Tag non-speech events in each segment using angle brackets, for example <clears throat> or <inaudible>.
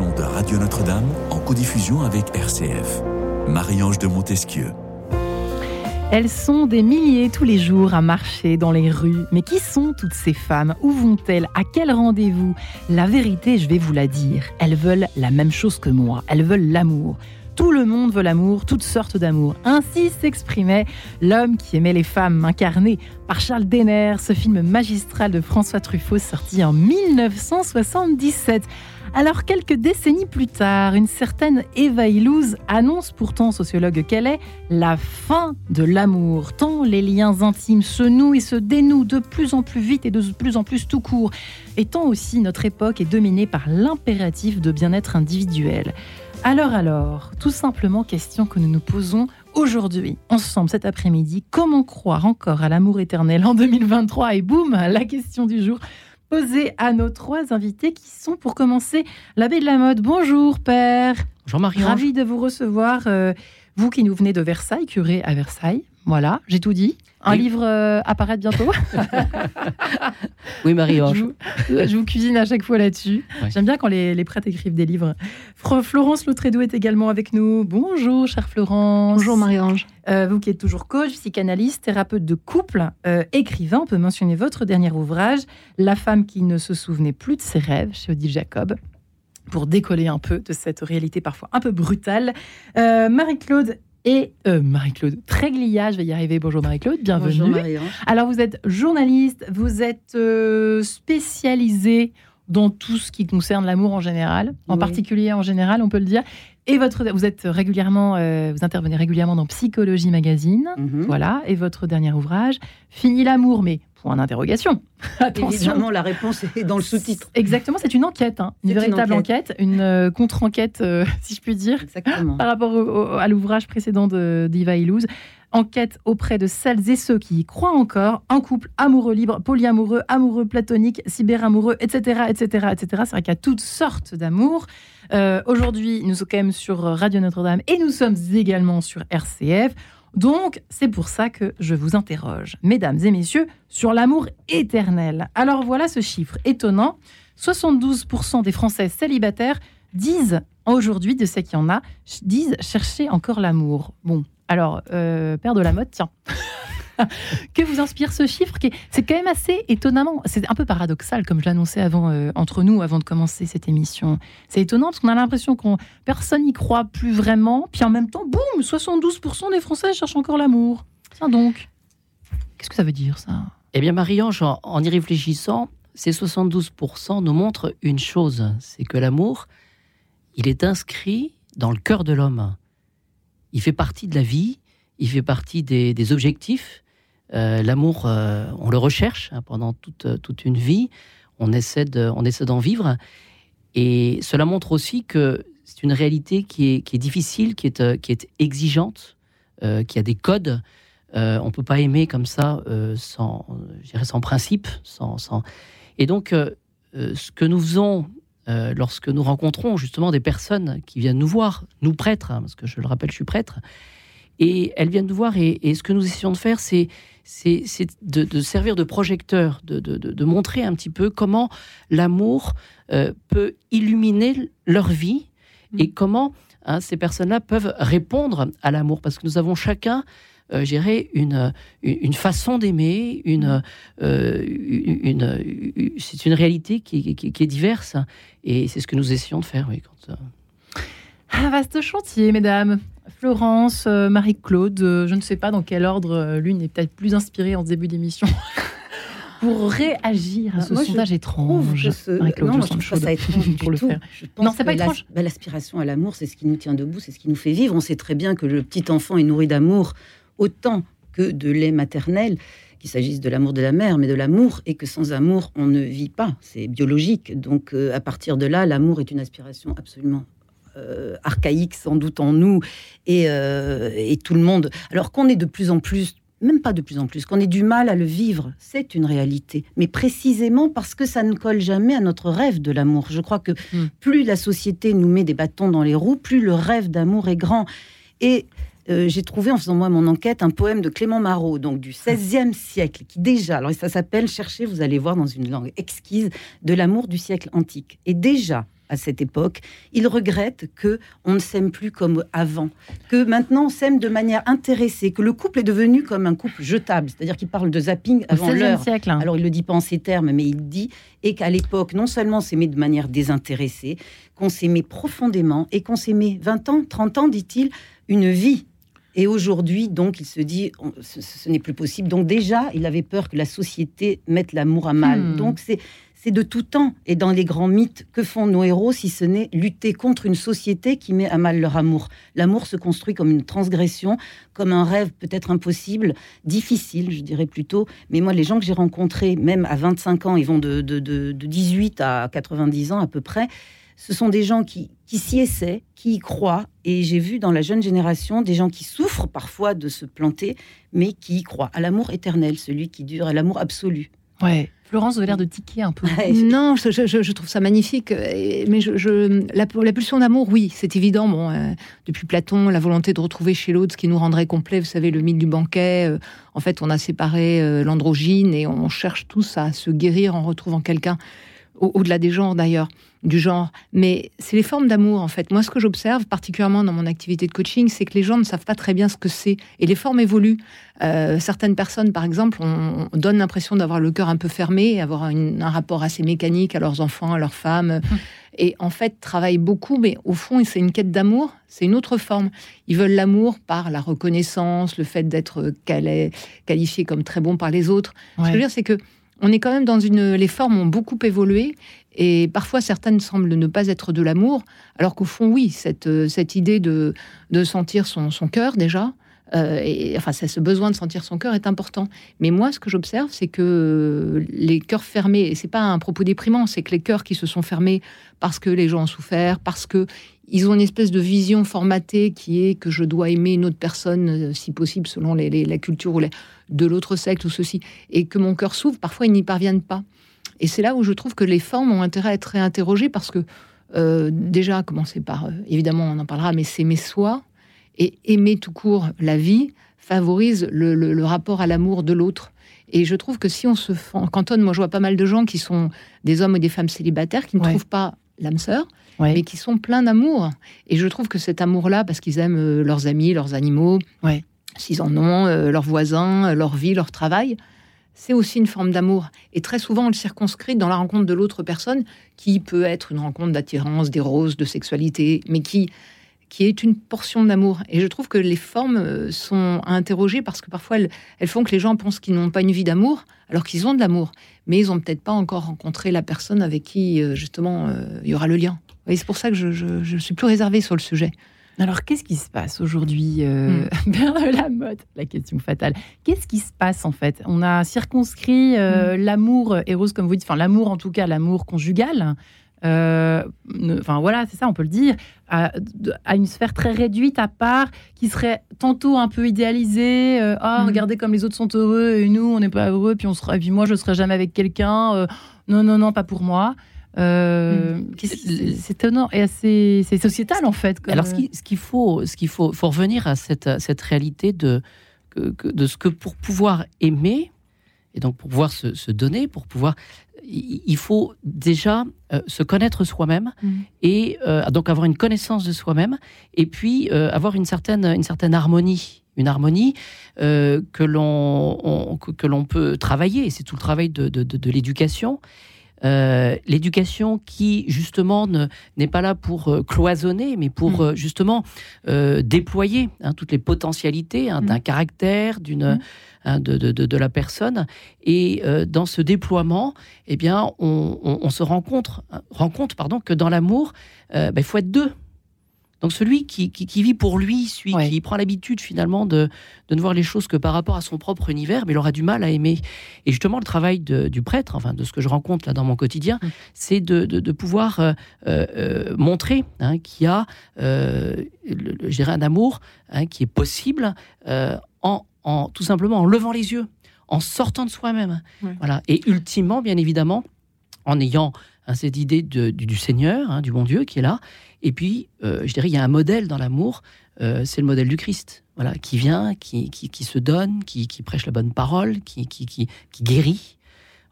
de Radio Notre-Dame en codiffusion avec RCF. Marie-Ange de Montesquieu. Elles sont des milliers tous les jours à marcher dans les rues. Mais qui sont toutes ces femmes? Où vont-elles? À quel rendez-vous? La vérité, je vais vous la dire. Elles veulent la même chose que moi. Elles veulent l'amour. Tout le monde veut l'amour, toutes sortes d'amour. Ainsi s'exprimait l'homme qui aimait les femmes, incarné par Charles Denner, ce film magistral de François Truffaut sorti en 1977. Alors quelques décennies plus tard, une certaine Eva Illouz annonce pourtant, sociologue qu'elle est, la fin de l'amour, tant les liens intimes se nouent et se dénouent de plus en plus vite et de plus en plus tout court, et tant aussi notre époque est dominée par l'impératif de bien-être individuel. Alors alors, tout simplement question que nous nous posons aujourd'hui, ensemble cet après-midi, comment croire encore à l'amour éternel en 2023 Et boum, la question du jour posée à nos trois invités qui sont pour commencer l'abbé de la mode. Bonjour père. Bonjour Marie. Ravi de vous recevoir, euh, vous qui nous venez de Versailles, curé à Versailles. Voilà, j'ai tout dit. Un livre euh, apparaît bientôt. <laughs> oui, Marie-Ange. Je, vous cuisine à chaque fois là-dessus. J'aime bien quand les, prêtres écrivent des livres. Florence Lautrédou est également avec nous. Bonjour, chère Florence. Bonjour, Marie-Ange. Euh, vous qui êtes toujours coach, psychanalyste, thérapeute de couple, euh, écrivain, on peut mentionner votre dernier ouvrage, La femme qui ne se souvenait plus de ses rêves, chez Odile Jacob pour décoller un peu de cette réalité parfois un peu brutale. Marie-Claude et euh, Marie-Claude Tréglia. Je vais y arriver. Bonjour Marie-Claude, bienvenue. Bonjour marie Alors vous êtes journaliste, vous êtes euh, spécialisée dans tout ce qui concerne l'amour en général, en particulier en général, on peut le dire. Et votre, vous êtes régulièrement, euh, vous intervenez régulièrement dans Psychologie Magazine, mhm. voilà. Et votre dernier ouvrage, Fini l'amour, mais Point d'interrogation. <laughs> Évidemment, la réponse est dans le sous-titre. Exactement, c'est une enquête, hein. une véritable enquête. une euh, contre-enquête, euh, <laughs> si je puis dire, par rapport à l'ouvrage précédent d'Iva Illouz. Enquête auprès de celles et ceux qui y croient encore, en couple amoureux libre, polyamoureux, amoureux platonique, cyberamoureux, etc., etc., etc. C'est vrai qu'il y a toutes sortes d'amour. Euh, aujourd'hui, nous sommes quand même sur Radio Notre-Dame et nous sommes également sur RCF. Donc, c'est pour ça que je vous interroge, mesdames et messieurs, sur l'amour éternel. Alors voilà ce chiffre étonnant. 72% des Français célibataires disent aujourd'hui, de ceux qui en a, disent chercher encore l'amour. Bon, alors, euh, père de la mode, tiens. <laughs> que vous inspire ce chiffre C'est quand même assez étonnamment, c'est un peu paradoxal comme je l'annonçais avant euh, entre nous avant de commencer cette émission. C'est étonnant parce qu'on a l'impression qu'on personne n'y croit plus vraiment, puis en même temps, boum, 72% des Français cherchent encore l'amour. Tiens donc, qu'est-ce que ça veut dire ça? Eh bien Marie-Ange, en y réfléchissant, ces 72% nous montrent une chose, c'est que l'amour, il est inscrit dans le cœur de l'homme. Il fait partie de la vie, il fait partie des objectifs, euh, l'amour, euh, on le recherche hein, pendant toute, toute, une vie. On essaie, d'en vivre. Et cela montre aussi que c'est une réalité qui est, difficile, qui est, euh, qui est exigeante, qui a des codes. on ne peut pas aimer comme ça sans, sans principe. Sans, sans... Et donc, ce que nous faisons lorsque nous rencontrons justement des personnes qui viennent nous voir, nous prêtres, hein, parce que je le rappelle, je suis prêtre, et elles viennent nous voir, et, et ce que nous essayons de faire, c'est c'est de, servir de projecteur, de, montrer un petit peu comment l'amour euh, peut illuminer leur vie mm. et comment hein, ces personnes-là peuvent répondre à l'amour. Parce que nous avons chacun, euh, une, une, façon d'aimer, une, euh, une, c'est une réalité qui, qui, est diverse. Et c'est ce que nous essayons de faire. Oui, quand, un vaste chantier, mesdames. Florence, euh, Marie-Claude, euh, je ne sais pas dans quel ordre euh, l'une est peut-être plus inspirée en début d'émission. <laughs> pour réagir à ce sondage étrange. Non, je trouve ça étrange <laughs> pour le faire. non, c'est pas étrange. L'aspiration à l'amour, c'est ce qui nous tient debout, c'est ce qui nous fait vivre. On sait très bien que le petit enfant est nourri d'amour autant que de lait maternel, qu'il s'agisse de l'amour de la mère, mais de l'amour, et que sans amour, on ne vit pas. C'est biologique. Donc, à partir de là, l'amour est une aspiration absolument euh, archaïque sans doute en nous euh, et, tout le monde. Alors qu'on est de plus en plus, même pas de plus en plus, qu'on ait du mal à le vivre, c'est une réalité. Mais précisément parce que ça ne colle jamais à notre rêve de l'amour. Je crois que hmm. plus la société nous met des bâtons dans les roues, plus le rêve d'amour est grand. Et euh, j'ai trouvé en faisant moi mon enquête un poème de Clément Marot, donc du XVIe siècle, qui déjà, alors ça s'appelle, cherchez, vous allez voir dans une langue exquise, de l'amour du siècle antique. Et déjà, à cette époque, il regrette que on ne s'aime plus comme avant, que maintenant on s'aime de manière intéressée, que le couple est devenu comme un couple jetable, c'est-à-dire qu'il parle de zapping avant l'heure. Hein. Alors il le dit pas en ces termes, mais il dit et qu'à l'époque non seulement on s'aimait de manière désintéressée, qu'on s'aimait profondément et qu'on s'aimait 20 ans, 30 ans, dit-il, une vie et aujourd'hui, donc, il se dit, ce, n'est plus possible. Donc déjà, il avait peur que la société mette l'amour à mal. Hmm. Donc c'est c'est de tout temps. Et dans les grands mythes, que font nos héros si ce n'est lutter contre une société qui met à mal leur amour? L'amour se construit comme une transgression, comme un rêve peut-être impossible, difficile, je dirais plutôt. Mais moi, les gens que j'ai rencontrés, même à 25 ans, ils vont de, de, de, 18 à 90 ans à peu près, ce sont des gens qui, qui s'y essaient, qui y croient. Et j'ai vu dans la jeune génération des gens qui souffrent parfois de se planter, mais qui y croient à l'amour éternel, celui qui dure, à l'amour absolu. Ouais. Florence, vous avez l'air de tiquer un peu. non, je, trouve ça magnifique. Mais je, la, la, pulsion d'amour, oui, c'est évident. Bon, euh, depuis Platon, la volonté de retrouver chez l'autre ce qui nous rendrait complet. Vous savez, le mythe du banquet. Euh, en fait, on a séparé euh, l'androgyne et on cherche tous à se guérir en retrouvant quelqu'un au-delà des genres d'ailleurs, du genre. Mais c'est les formes d'amour en fait. Moi, ce que j'observe particulièrement dans mon activité de coaching, c'est que les gens ne savent pas très bien ce que c'est et les formes évoluent. Euh, certaines personnes, par exemple, on, donne l'impression d'avoir le cœur un peu fermé, avoir un rapport assez mécanique à leurs enfants, à leurs femmes. Hum. Et en fait, travaillent beaucoup, mais au fond, c'est une quête d'amour, c'est une autre forme. Ils veulent l'amour par la reconnaissance, le fait d'être qualifié comme très bon par les autres. Ce que je veux dire, c'est que on est quand même dans une. Les formes ont beaucoup évolué et parfois certaines semblent ne pas être de l'amour, alors qu'au fond, oui, cette, euh, cette idée de, de sentir son, son cœur déjà. Euh, et, enfin, ce besoin de sentir son cœur est important. Mais moi, ce que j'observe, c'est que les cœurs fermés, et c'est pas un propos déprimant, c'est que les cœurs qui se sont fermés parce que les gens ont souffert, parce que ils ont une espèce de vision formatée qui est que je dois aimer une autre personne, euh, si possible, selon la culture ou de l'autre secte ou ceci, et que mon cœur s'ouvre, parfois ils n'y parviennent pas. Et c'est là où je trouve que les formes ont intérêt à être réinterrogées parce que, euh, déjà, commencer par, euh, évidemment, on en parlera, mais s'aimer soi et aimer tout court la vie favorise le, rapport à l'amour de l'autre. Et je trouve que si on se cantonne, moi je vois pas mal de gens qui sont des hommes et des femmes célibataires qui ne trouvent pas l'âme sœur, mais qui sont pleins d'amour. Et je trouve que cet amour-là, parce qu'ils aiment euh, leurs amis, leurs animaux, s'ils en ont, leurs voisins, leur vie, leur travail, c'est aussi une forme d'amour. Et très souvent, on le circonscrit dans la rencontre de l'autre personne, qui peut être une rencontre d'attirance, d'éros, de sexualité, mais qui, qui est une portion d'amour. Et je trouve que les formes sont à interroger parce que parfois elles, font que les gens pensent qu'ils n'ont pas une vie d'amour, alors qu'ils ont de l'amour. Mais ils n'ont peut-être pas encore rencontré la personne avec qui, justement, il y aura le lien. Et c'est pour ça que je, suis plus réservée sur le sujet. Alors, qu'est-ce qui se passe aujourd'hui euh, hmm. <laughs> la mode, la question fatale. Qu'est-ce qui se passe en fait? On a circonscrit euh, hmm. l'amour héros, comme vous dites, enfin l'amour en tout cas, l'amour conjugal. Euh, enfin voilà, c'est ça, on peut le dire, à, une sphère très réduite à part, qui serait tantôt un peu idéalisée. ah, regardez comme les autres sont heureux et nous, on n'est pas heureux, puis on sera, puis moi, je serai jamais avec quelqu'un. non, non, non, pas pour moi. Euh, mm. C'est étonnant et assez c'est sociétal en fait. Alors ce qu'il faut, ce qu'il faut, faut revenir à cette, cette réalité de, de ce que pour pouvoir aimer et donc pour pouvoir se, donner, pour pouvoir, il faut déjà euh, se connaître soi-même mm. et euh, donc avoir une connaissance de soi-même et puis avoir une certaine, une certaine harmonie une harmonie que l'on que l'on peut travailler. C'est tout le travail de, de, de l'éducation. Euh, l'éducation qui justement n'est pas là pour euh, cloisonner, mais pour mm. euh, justement déployer hein, toutes les potentialités hein, d'un mm. caractère, d'une mm. hein, de, de, de, la personne. Et dans ce déploiement, eh bien, on, on, se rend compte, rend compte pardon, que dans l'amour, ben, il faut être deux. Donc celui qui, vit pour lui, celui qui prend l'habitude finalement de, ne voir les choses que par rapport à son propre univers, mais il aura du mal à aimer. Et justement, le travail du prêtre, enfin de ce que je rencontre là dans mon quotidien, mm. c'est de, pouvoir euh, euh, montrer hein, qu'il y a, euh, un amour hein, qui est possible en, tout simplement en levant les yeux, en sortant de soi-même. Voilà. Et ultimement, bien évidemment, en ayant hein, cette idée du, Seigneur, hein, du bon Dieu qui est là. Et puis, euh, je dirais, il y a un modèle dans l'amour, euh, c'est le modèle du Christ, voilà, qui vient, qui, qui, se donne, qui, prêche la bonne parole, qui, qui, guérit.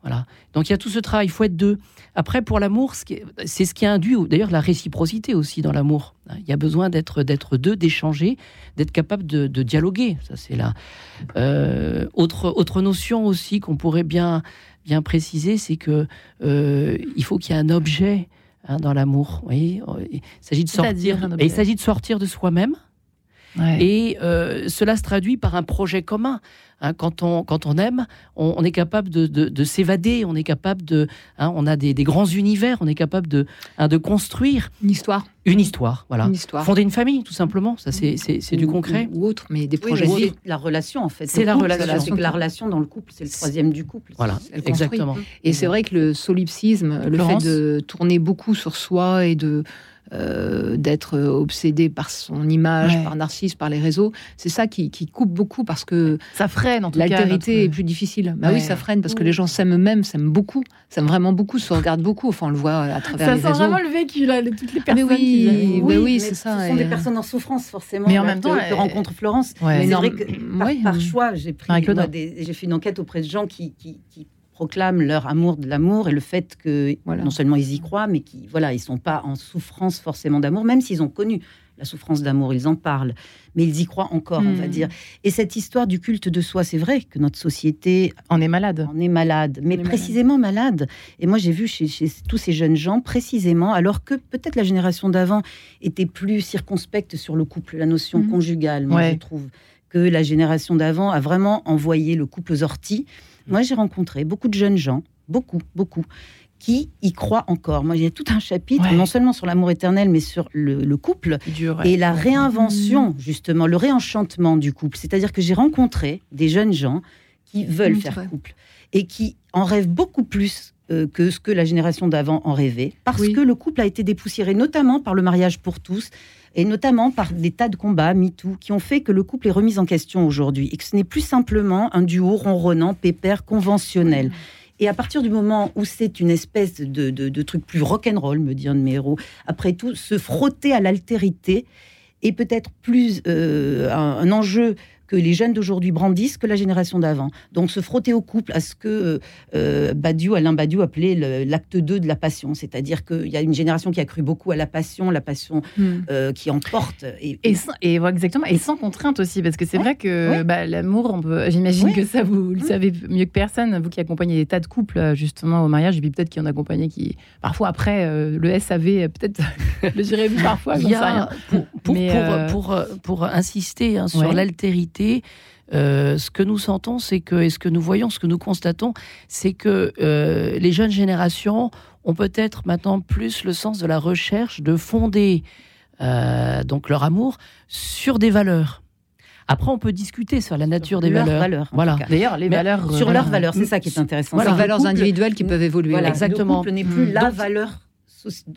Voilà. Donc il y a tout ce travail, il faut être deux. Après, pour l'amour, c'est ce qui induit d'ailleurs la réciprocité aussi dans l'amour. Il y a besoin d'être d'être deux, d'échanger, d'être capable de, dialoguer. Ça, c'est là. Euh, autre, autre notion aussi qu'on pourrait bien, bien préciser, c'est que euh, il faut qu'il y ait un objet hein, dans l'amour. Il s'agit de sortir. Et il s'agit de sortir de soi-même. Et euh, cela se traduit par un projet commun. Hein, quand, on, quand on aime, on, est capable de, s'évader, on est capable de. Hein, on a des, grands univers, on est capable de, hein, de construire. Une histoire. Une histoire, voilà. Une histoire. Fonder une famille, tout simplement. Ça, c'est du concret. Ou, autre, mais des projets. Oui, la relation, en fait. C'est la, relation. la relation dans le couple, c'est le troisième du couple. Voilà, exactement. Et c'est vrai que le solipsisme, le fait de tourner beaucoup sur soi et de euh, d'être obsédé par son image, par Narcisse, par les réseaux. C'est ça qui, coupe beaucoup parce que ça freine en tout L'altérité est plus difficile. Bah oui, ça freine parce que les gens s'aiment eux-mêmes, s'aiment beaucoup, s'aiment vraiment beaucoup, se regardent beaucoup. Enfin, on le voit à travers ça les réseaux. Ça sent vraiment le vécu là, toutes les personnes. Mais oui, oui, oui c'est ça. Ce sont des personnes en souffrance forcément. Mais en même temps, je rencontre Florence. Mais c'est vrai que par, choix, j'ai pris, j'ai fait une enquête auprès de gens qui, qui proclament leur amour de l'amour et le fait que non seulement ils y croient, mais qu'ils voilà, ils sont pas en souffrance forcément d'amour, même s'ils ont connu la souffrance d'amour, ils en parlent, mais ils y croient encore, on va hmm. dire. Et cette histoire du culte de soi, c'est vrai que notre société en est malade, en est malade, mais précisément malade. Et moi, j'ai vu chez, tous ces jeunes gens, précisément, alors que peut-être la génération d'avant était plus circonspecte sur le couple, la notion hmm. conjugale, moi je trouve que la génération d'avant a vraiment envoyé le couple aux orties moi, j'ai rencontré beaucoup de jeunes gens, beaucoup, beaucoup, qui y croient encore. Moi, il y a tout un chapitre, non seulement sur l'amour éternel, mais sur le, couple et la réinvention, justement, le réenchantement du couple. C'est-à-dire que j'ai rencontré des jeunes gens qui veulent faire couple et qui en rêvent beaucoup plus euh, que ce que la génération d'avant en rêvait, parce que le couple a été dépoussiéré, notamment par le mariage pour tous, et notamment par des tas de combats MeToo qui ont fait que le couple est remis en question aujourd'hui et que ce n'est plus simplement un duo ronronnant, pépère, conventionnel. Et à partir du moment où c'est une espèce de, truc plus rock'n'roll, me dit un de mes héros, après tout, se frotter à l'altérité est peut-être plus euh, un, enjeu que les jeunes d'aujourd'hui brandissent que la génération d'avant. Donc se frotter au couple à ce que euh, Badiou, Alain Badiou appelait l'acte 2 de la passion, c'est-à-dire qu'il y a une génération qui a cru beaucoup à la passion, la passion hmm. euh, qui emporte. Et, et, et, exactement, et sans contrainte aussi, parce que c'est vrai que bah, l'amour, j'imagine que ça vous le savez mieux que personne, vous qui accompagnez des tas de couples euh, justement au mariage, et puis peut-être qu'il y en a accompagné qui, parfois après euh, le SAV, peut-être <laughs> le gérez vous parfois, y a, pour, pour, pour, pour, pour, insister hein, sur l'altérité euh, ce que nous sentons, c'est que, et ce que nous voyons, ce que nous constatons, c'est que euh, les jeunes générations ont peut-être maintenant plus le sens de la recherche de fonder euh, donc leur amour sur des valeurs. Après, on peut discuter sur la nature des valeurs. voilà. D'ailleurs, les valeurs sur leurs valeurs, c'est ça qui est intéressant. Voilà, valeurs individuelles qui peuvent évoluer. exactement. Le n'est plus la valeur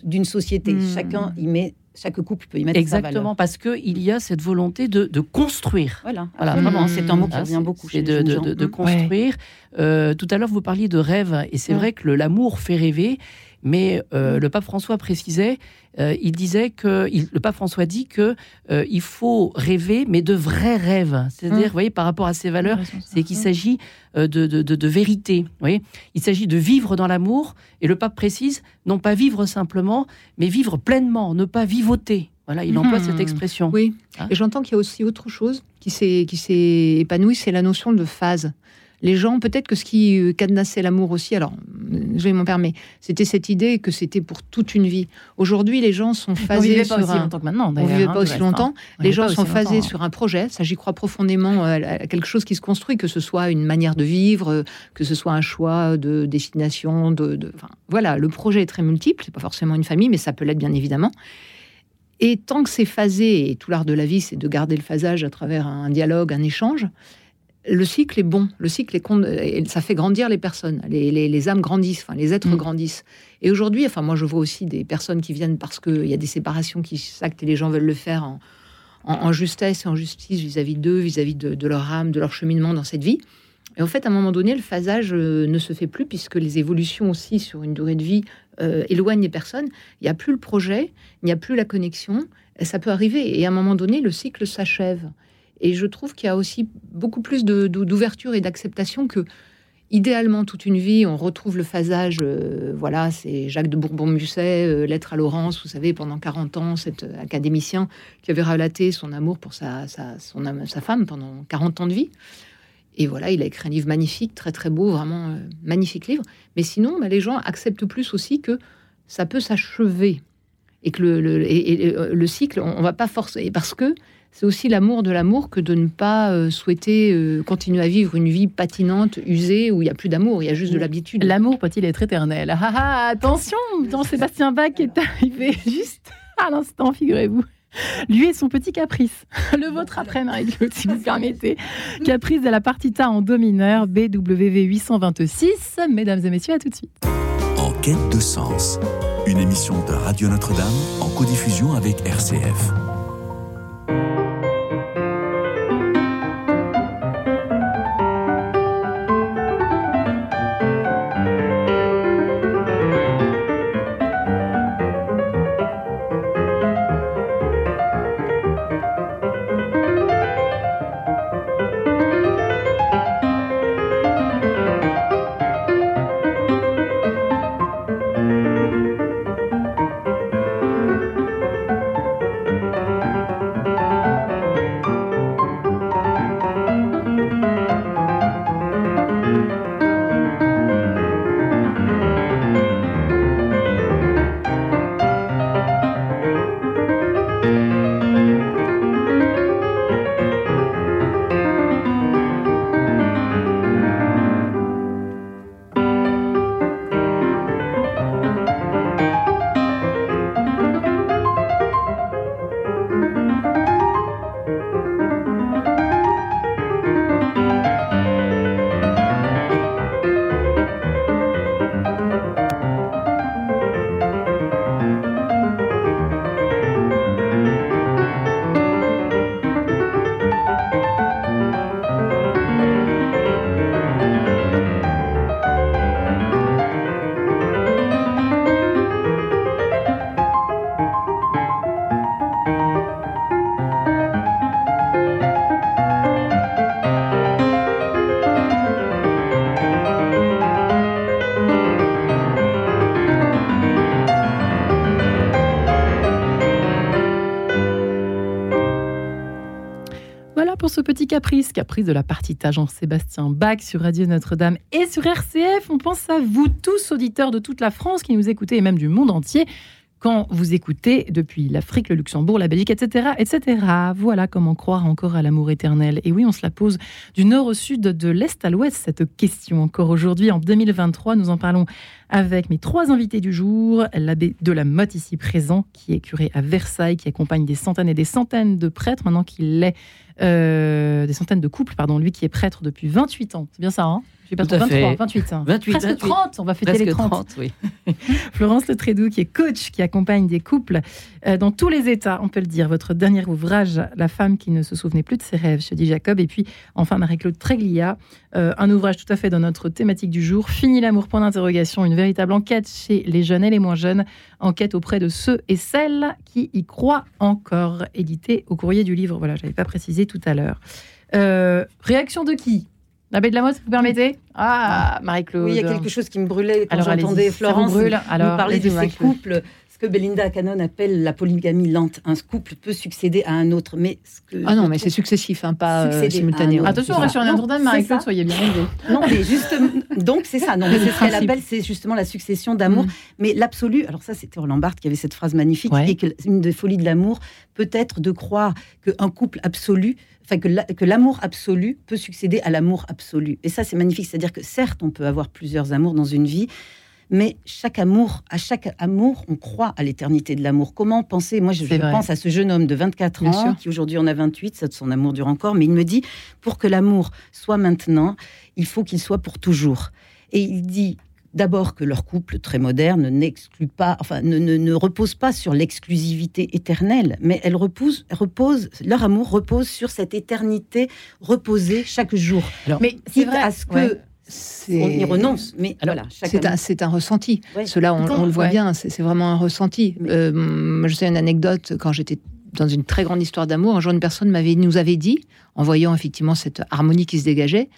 d'une société. Mm. Chacun y met chaque couple peut y mettre Exactement, sa valeur. parce qu'il y a cette volonté de, de construire. Voilà, voilà vraiment, c'est un mot qui revient beaucoup. C'est de, de, de, construire. Euh, tout à l'heure, vous parliez de rêve, et c'est vrai que l'amour fait rêver, mais euh, le pape François précisait, euh, il disait que le pape François dit que il faut rêver, mais de vrais rêves. C'est-à-dire, vous voyez, par rapport à ces valeurs, c'est qu'il s'agit de, de, de, vérité. Vous voyez, il s'agit de vivre dans l'amour, et le pape précise, non pas vivre simplement, mais vivre pleinement, ne pas vivoter. Voilà, il emploie cette hmm. expression. Oui, hein et j'entends qu'il y a aussi autre chose qui s'est épanouie, c'est la notion de phase les gens, peut-être que ce qui euh, cadenassait l'amour aussi, alors je vais m'en permettre, c'était cette idée que c'était pour toute une vie. Aujourd'hui, les gens sont phasés on sur pas aussi longtemps que maintenant. On vivait pas hein, aussi longtemps. Les gens sont phasés sur un projet. Ça, j'y crois profondément euh, à quelque chose qui se construit, que ce soit une manière de vivre, euh, que ce soit un choix de destination. De, voilà, le projet est très multiple. C'est pas forcément une famille, mais ça peut l'être bien évidemment. Et tant que c'est phasé, et tout l'art de la vie, c'est de garder le phasage à travers un dialogue, un échange, le cycle est bon, le cycle est ça fait grandir les personnes, les, âmes grandissent, enfin les êtres mm. grandissent. Et aujourd'hui, enfin moi je vois aussi des personnes qui viennent parce qu'il y a des séparations qui s'actent et les gens veulent le faire en, justesse et en justice vis-à-vis d'eux, vis-à-vis de, leur âme, de leur cheminement dans cette vie. Et en fait, à un moment donné, le phasage ne se fait plus puisque les évolutions aussi sur une durée de vie éloignent les personnes. Il n'y a plus le projet, il n'y a plus la connexion. Et ça peut arriver. Et à un moment donné, le cycle s'achève. Et je trouve qu'il y a aussi beaucoup plus d'ouverture et d'acceptation que idéalement toute une vie, on retrouve le phasage. Euh, voilà, c'est Jacques de Bourbon-Musset, euh, Lettre à Laurence, vous savez, pendant 40 ans, cet euh, académicien qui avait relaté son amour pour sa, femme pendant 40 ans de vie. Et voilà, il a écrit un livre magnifique, très très beau, vraiment magnifique livre. Mais sinon, bah, les gens acceptent plus aussi que ça peut s'achever et que le cycle, on, on va pas forcer parce que c'est aussi l'amour de l'amour que de ne pas euh, souhaiter euh, continuer à vivre une vie patinante, usée, où il n'y a plus d'amour, il y a juste de l'habitude. L'amour peut-il être éternel? Ah, ah, ah, Attention, Jean-Sébastien Bach est arrivé <laughs> juste à l'instant, figurez-vous. Lui et son petit caprice. <laughs> Le vôtre après, Marie-Claude, si vous permettez. Caprice de la partita en do mineur, BWV 826. Mesdames et messieurs, à tout de suite. En quête de sens, une émission de Radio Notre-Dame en codiffusion avec RCF. Petit caprice, caprice de la partita Jean-Sébastien Bach sur Radio Notre-Dame et sur RCF. On pense à vous tous, auditeurs de toute la France qui nous écoutez et même du monde entier quand vous écoutez depuis l'Afrique, le Luxembourg, la Belgique, etc., etc. Voilà comment croire encore à l'amour éternel. Et oui, on se la pose du nord au sud, de l'est à l'ouest, cette question encore aujourd'hui. En 2023, nous en parlons avec mes trois invités du jour. L'abbé de la Motte ici présent, qui est curé à Versailles, qui accompagne des centaines et des centaines de prêtres, maintenant qu'il est euh, des centaines de couples, pardon, lui qui est prêtre depuis 28 ans. C'est bien ça, hein? Je pas 23, 28, 28, Presque 30, on va fêter les 30. oui. <laughs> Florence Le Trédoux, qui est coach, qui accompagne des couples euh, dans tous les états, on peut le dire. Votre dernier ouvrage, La femme qui ne se souvenait plus de ses rêves, chez Di Jacob. Et puis, enfin, Marie-Claude Tréglia, euh, un ouvrage tout à fait dans notre thématique du jour, Fini l'amour, point d'interrogation, une véritable enquête chez les jeunes et les moins jeunes, enquête auprès de ceux et celles qui y croient encore, édité au courrier du livre. Voilà, je n'avais pas précisé tout à l'heure. Euh, réaction de qui? L'abbé de la Motte, vous permettez? Ah, Marie-Claude. Oui, il y a quelque chose qui me brûlait quand j'entendais Florence nous parler de ces couples que Belinda Cannon appelle la polygamie lente. Un couple peut succéder à un autre, mais ce que ah non, mais c'est successif, hein, pas euh, simultané. Attention, on reste sur un ordre Marie-Claude, soyez bien élevée. Non, mais justement, donc c'est ça. Non, mais <laughs> ce qu'elle appelle, c'est justement la succession d'amour. Mm. Mais l'absolu, alors ça, c'était Roland Barthes qui avait cette phrase magnifique, et que une des folies de l'amour peut être de croire qu'un couple absolu enfin que l'amour absolu peut succéder à l'amour absolu. Et ça, c'est magnifique. C'est-à-dire que certes, on peut avoir plusieurs amours dans une vie, mais chaque amour, à chaque amour, on croit à l'éternité de l'amour. Comment penser? Moi, je, pense à ce jeune homme de 24 ans, qui aujourd'hui en a 28, son amour dure encore, mais il me dit, pour que l'amour soit maintenant, il faut qu'il soit pour toujours. Et il dit, D'abord que leur couple très moderne n'exclut pas, enfin ne, ne, repose pas sur l'exclusivité éternelle, mais elle repose, repose, leur amour repose sur cette éternité reposée chaque jour. mais c'est vrai à ce que on y renonce, mais voilà, c'est un, ressenti. Cela, on, le voit bien, c'est vraiment un ressenti. Euh, je sais une anecdote quand j'étais dans une très grande histoire d'amour. Un jour, une personne m'avait, nous avait dit, en voyant effectivement cette harmonie qui se dégageait,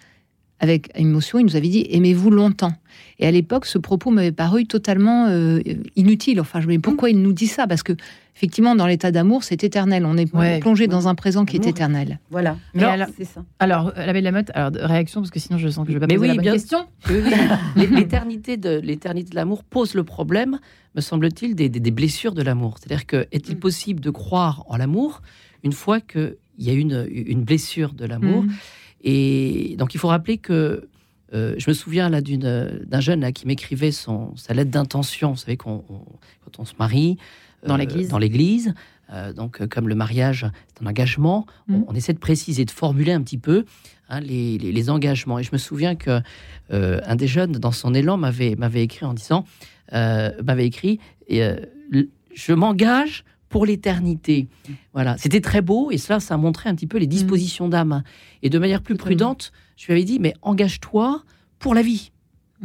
avec émotion, il nous avait dit aimez-vous longtemps? Et à l'époque, ce propos m'avait paru totalement euh, inutile. Enfin, je me dis pourquoi il nous dit ça? Parce que effectivement, dans l'état d'amour, c'est éternel. On est plongé dans un présent qui est éternel. Voilà. alors, c'est ça. Alors, la belle Lamotte, alors réaction parce que sinon je sens que je vais pas poser la bonne question. l'éternité de l'éternité de l'amour pose le problème, me semble-t-il, des, blessures de l'amour. C'est-à-dire que est-il mm. possible de croire en l'amour une fois qu'il y a une, une blessure de l'amour? Mm. Et donc il faut rappeler que euh, je me souviens là d'un jeune là, qui m'écrivait sa lettre d'intention. Vous savez qu'on quand on se marie dans euh, l'église, dans l'église. Euh, donc comme le mariage c'est un engagement, mmh. on, essaie de préciser, de formuler un petit peu hein, les, les, engagements. Et je me souviens que un des jeunes dans son élan m'avait m'avait écrit en disant m'avait écrit je m'engage pour l'éternité. Voilà, c'était très beau et cela, ça montrait un petit peu les dispositions d'âme. Et de manière plus prudente, je lui avais dit, mais engage-toi pour la vie.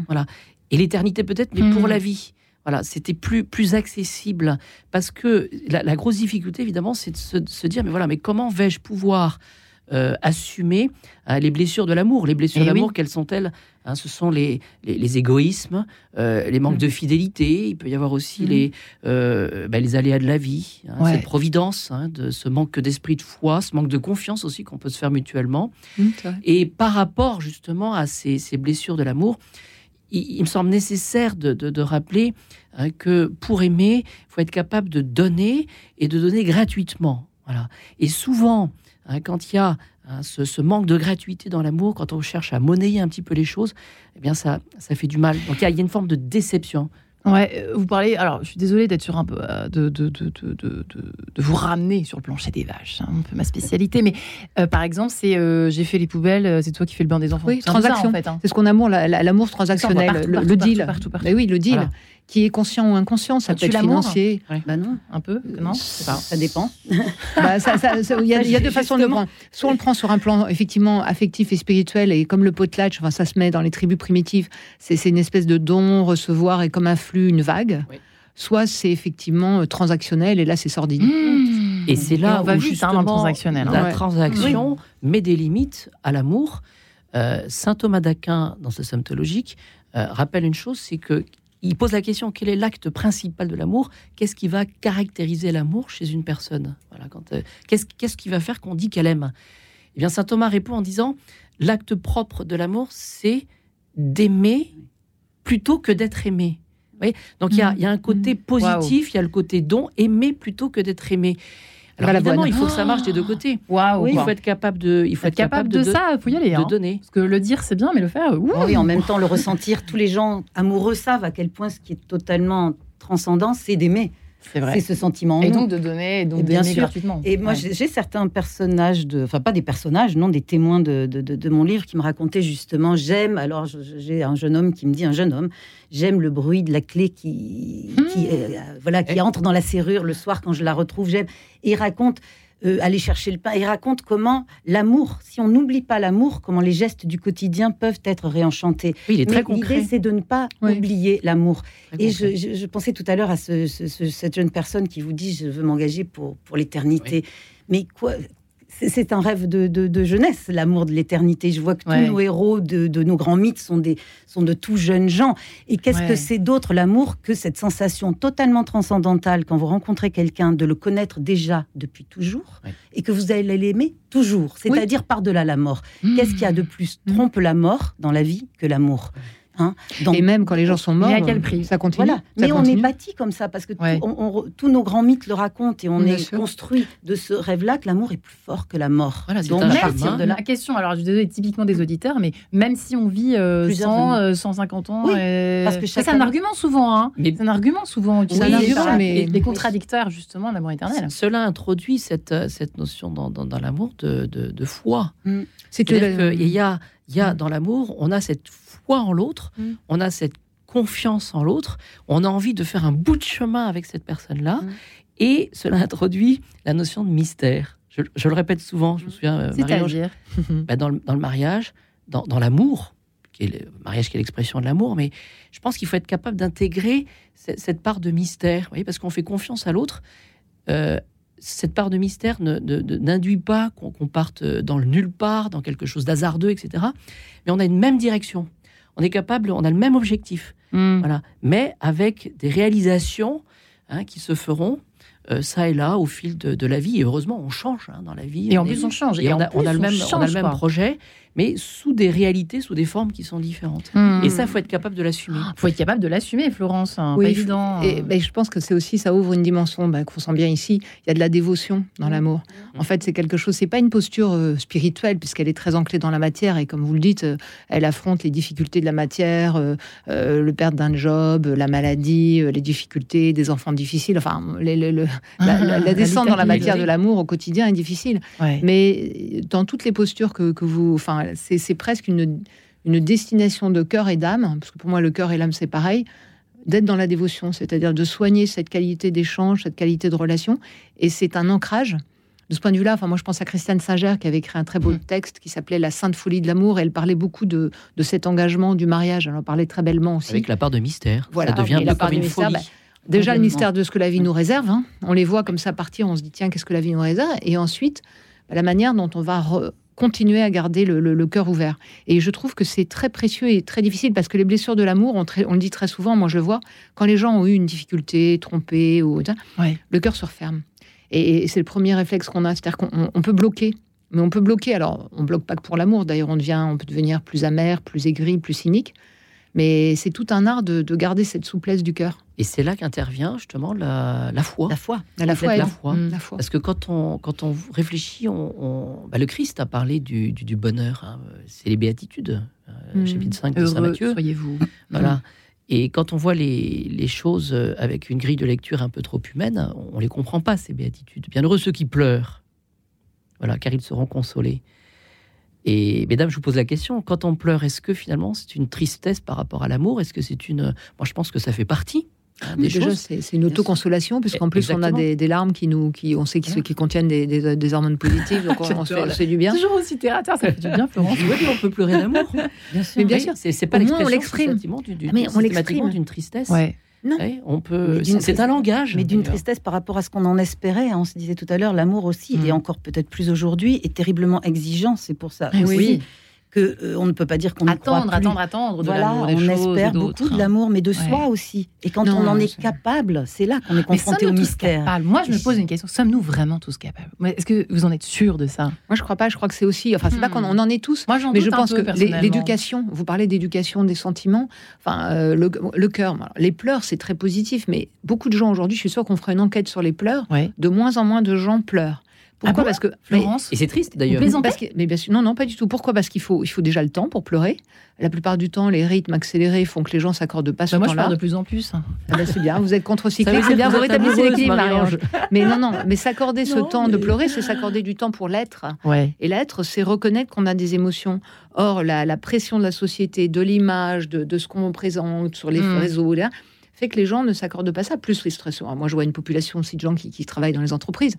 Voilà. Et l'éternité peut-être, mais pour hmm. la vie. Voilà, c'était plus, plus accessible parce que la, grosse difficulté, évidemment, c'est de se, dire, mais voilà, mais comment vais-je pouvoir euh, assumer euh, les blessures de l'amour. Les blessures eh d'amour, quelles sont-elles? Hein, Ce sont les, les, égoïsmes, euh, les manques mm. de fidélité. Il peut y avoir aussi mm. les, bah, les aléas de la vie, hein, cette providence, hein, de ce manque d'esprit de foi, ce manque de confiance aussi qu'on peut se faire mutuellement. Mm, Et par rapport justement à ces, ces blessures de l'amour, il, me semble nécessaire de, de, de rappeler que pour aimer, il faut être capable de donner et de donner gratuitement. Voilà. Et souvent, Hein, quand il y a hein, ce, manque de gratuité dans l'amour, quand on cherche à monnayer un petit peu les choses, eh bien ça, ça fait du mal. Donc il y, a une forme de déception. Ouais, euh, vous parlez. Alors, je suis désolée d'être sur un peu euh, de, de, de, de, vous ramener sur le plancher des vaches, hein, un peu ma spécialité. Mais euh, par exemple, c'est j'ai fait les poubelles, c'est toi qui fais le bain des enfants. Oui, transaction. en fait, C'est ce qu'on aime, l'amour transactionnel, le, deal. Partout, Mais oui, le deal qui est conscient ou inconscient. Ça peut être financier. Bah non, un peu. Non, ça dépend. <laughs> Bah, il y, a deux façons de prendre. Soit on le prend sur un plan effectivement affectif et spirituel, et comme le potlatch, enfin, ça se met dans les tribus primitives, c'est une espèce de don, recevoir, et comme un flux, une vague. Soit c'est effectivement euh, transactionnel, et là c'est sordide. Mmh. Et c'est là on va où vite, hein, justement transactionnel, hein. la transaction met des limites à l'amour. Euh, Saint Thomas d'Aquin, dans sa somme théologique, euh, rappelle une chose, c'est que il pose la question quel est l'acte principal de l'amour? Qu'est-ce qui va caractériser l'amour chez une personne? Voilà, euh, qu'est-ce qui va faire qu'on dit qu'elle aime? Eh bien, saint Thomas répond en disant l'acte propre de l'amour, c'est d'aimer plutôt que d'être aimé. Donc il y, a, un côté mmh. positif, il y a le côté don, aimer plutôt que d'être aimé. Alors évidemment, il faut que ça marche des deux côtés. Waouh, il faut être capable de, il faut être, capable, de, ça. Il faut y aller. De hein. donner. Parce que le dire c'est bien, mais le faire. Oui, en même temps le ressentir. Tous les gens amoureux savent à quel point ce qui est totalement transcendant, c'est d'aimer. C'est vrai. C'est ce sentiment. Et donc de donner, et donc bien sûr. gratuitement. Et moi, j'ai certains personnages, de, enfin pas des personnages, non, des témoins de, de, de mon livre qui me racontaient justement, j'aime, alors j'ai un jeune homme qui me dit, un jeune homme, j'aime le bruit de la clé qui, qui hmm. euh, voilà, qui entre dans la serrure le soir quand je la retrouve, j'aime. Et il raconte, euh, aller chercher le pain. Il raconte comment l'amour, si on n'oublie pas l'amour, comment les gestes du quotidien peuvent être réenchantés. Oui, il est très concret. L'idée, c'est de ne pas oublier l'amour. Et je, pensais tout à l'heure à cette jeune personne qui vous dit je veux m'engager pour, pour l'éternité. Mais quoi, c'est un rêve de, jeunesse, l'amour de l'éternité. Je vois que tous nos héros de, nos grands mythes sont, des, sont de tout jeunes gens. Et qu'est-ce que c'est d'autre, l'amour, que cette sensation totalement transcendantale quand vous rencontrez quelqu'un, de le connaître déjà depuis toujours, et que vous allez l'aimer toujours, c'est-à-dire par-delà la mort. Qu'est-ce qu'il y a de plus mmh. trompe la mort dans la vie que l'amour? Hein. et même quand les gens sont morts, à quel prix ça continue. Mais on est bâti comme ça parce que tous nos grands mythes le racontent et on est construit de ce rêve-là que l'amour est plus fort que la mort. Donc, à partir de la question, alors je suis typiquement des auditeurs, mais même si on vit 100, 150 euh, ans, parce que c'est un argument souvent. Hein. C'est un argument souvent utilisé par mais... les contradicteurs justement l'amour éternel. Cela introduit cette, euh, cette notion dans, dans, l'amour de, de, foi. Mm. C'est-à-dire qu'il y a, il y a dans l'amour, on a cette foi en l'autre, mm. on a cette confiance en l'autre, on a envie de faire un bout de chemin avec cette personne-là, mm. et cela introduit la notion de mystère. Je, le répète souvent, je me souviens, euh, C'est-à-dire <laughs> bah, dans, le, mariage, dans, l'amour, qui est le mariage qui est l'expression de l'amour, mais je pense qu'il faut être capable d'intégrer cette, part de mystère, voyez, parce qu'on fait confiance à l'autre. Euh, cette part de mystère n'induit pas qu'on parte dans le nulle part, dans quelque chose d'hasardeux, etc. Mais on a une même direction. On est capable, on a le même objectif. Hmm. Voilà. Mais avec des réalisations hein, qui se feront euh, ça et là au fil de, la vie. Et heureusement, on change hein, dans la vie. Et en plus, on change. Et, on, a, le même, on a le même projet mais sous des réalités, sous des formes qui sont différentes. Hmm. Et ça, faut être capable de l'assumer. Il faut être capable de l'assumer, Florence. Hein, oui, pas évident. Et, ben, je pense que c'est aussi, ça ouvre une dimension ben, qu'on sent bien ici. Il y a de la dévotion dans hmm. l'amour. En fait, c'est quelque chose, c'est pas une posture euh, spirituelle, puisqu'elle est très ancrée dans la matière. Et comme vous le dites, euh, elle affronte les difficultés de la matière, euh, le perte d'un job, la maladie, les difficultés des enfants difficiles. Enfin, le, la, ah, descente dans la matière de l'amour au quotidien est difficile. Mais dans toutes les postures que, que vous. Enfin, c'est presque une, destination de cœur et d'âme, parce que pour moi, le cœur et l'âme, c'est pareil, d'être dans la dévotion, c'est-à-dire de soigner cette qualité d'échange, cette qualité de relation. Et c'est un ancrage. De ce point de vue-là, enfin, moi, je pense à Christiane Singer qui avait écrit un très beau mmh. texte qui s'appelait La Sainte Folie de l'amour. Elle parlait beaucoup de, cet engagement du mariage. Elle en parlait très bellement aussi. Avec la part de mystère. Voilà, ça devient la part une folie. Bah, déjà, le mystère de ce que la vie nous réserve. Hein. On les voit comme ça partir, on se dit, tiens, qu'est-ce que la vie nous réserve? Et ensuite, bah, la manière dont on va continuer à garder le, cœur ouvert. Et je trouve que c'est très précieux et très difficile parce que les blessures de l'amour, on, on, le dit très souvent, moi je le vois, quand les gens ont eu une difficulté, trompé, ou, le cœur se referme. Et, c'est le premier réflexe qu'on a, c'est-à-dire qu'on peut bloquer. Mais on peut bloquer, alors on bloque pas que pour l'amour, d'ailleurs on devient, on peut devenir plus amer, plus aigri, plus cynique. Mais c'est tout un art de, garder cette souplesse du cœur. Et c'est là qu'intervient justement la, foi. La foi. La, foi, la, foi. la foi. Parce que quand on, quand on réfléchit, on, bah, le Christ a parlé du, bonheur. Hein. C'est les béatitudes, euh, mm. chapitre 5 de Saint Matthieu. soyez-vous. Voilà. Et quand on voit les, les, choses avec une grille de lecture un peu trop humaine, on ne les comprend pas, ces béatitudes. Bienheureux ceux qui pleurent, voilà, car ils seront consolés. Et mesdames, je vous pose la question, quand on pleure, est-ce que finalement c'est une tristesse par rapport à l'amour? Est-ce que c'est une... Moi, je pense que ça fait partie. Hein, des déjà, c'est une autoconsolation, puisqu'on plus on a des, larmes qui nous, qui, on sait qui, qui contiennent des, des, hormones positives, donc on, <laughs> se fait, du bien. Toujours aussi terre ça fait du bien, Florence. on peut pleurer d'amour. Bien sûr, mais bien sûr, c'est pas l'expression mais on l'exprime d'une tristesse. Ouais. Non. on peut. C'est un langage. Mais d'une tristesse par rapport à ce qu'on en espérait. Hein. On se disait tout à l'heure, l'amour aussi, et mm. encore peut-être plus aujourd'hui, est terriblement exigeant. C'est pour ça aussi oui que euh, on ne peut pas dire qu'on attendre, attendre, attendre. voilà, on espère beaucoup de l'amour, mais de soi aussi. Et quand on en est capable, c'est là qu'on est confronté au mystère. Moi, je me pose une question sommes-nous vraiment tous capables? Est-ce que vous en êtes sûr de ça? Moi, je crois pas. Je crois que c'est aussi. Enfin, c'est pas qu'on en est tous. Moi, mais je pense que l'éducation. Vous parlez d'éducation des sentiments. Enfin, euh, le, cœur. Les pleurs, c'est très positif, mais beaucoup de gens aujourd'hui, je suis sûre qu'on ferait une enquête sur les pleurs. De moins en moins de gens pleurent. Pourquoi ah Parce que Florence. et c'est triste d'ailleurs. mais bien sûr, non, non, pas du tout. Pourquoi? Parce qu'il faut, il faut déjà le temps pour pleurer. La plupart du temps, les rythmes accélérés font que les gens s'accordent pas bah ce moi, je pleure de plus en plus. Ah ben, c'est bien. Vous êtes contre-cyclique. C'est bien. Vous rétablissez l'équilibre, Marie-Ange. Mais non, non. Mais s'accorder ce temps de pleurer, c'est s'accorder du temps pour l'être. Ouais. Et l'être, c'est reconnaître qu'on a des émotions. Or, la, pression de la société, de l'image, de, ce qu'on présente sur les hmm. réseaux, là, fait que les gens ne s'accordent pas ça. Plus les stressants. Moi, je vois une population aussi de gens qui, qui travaillent dans les entreprises.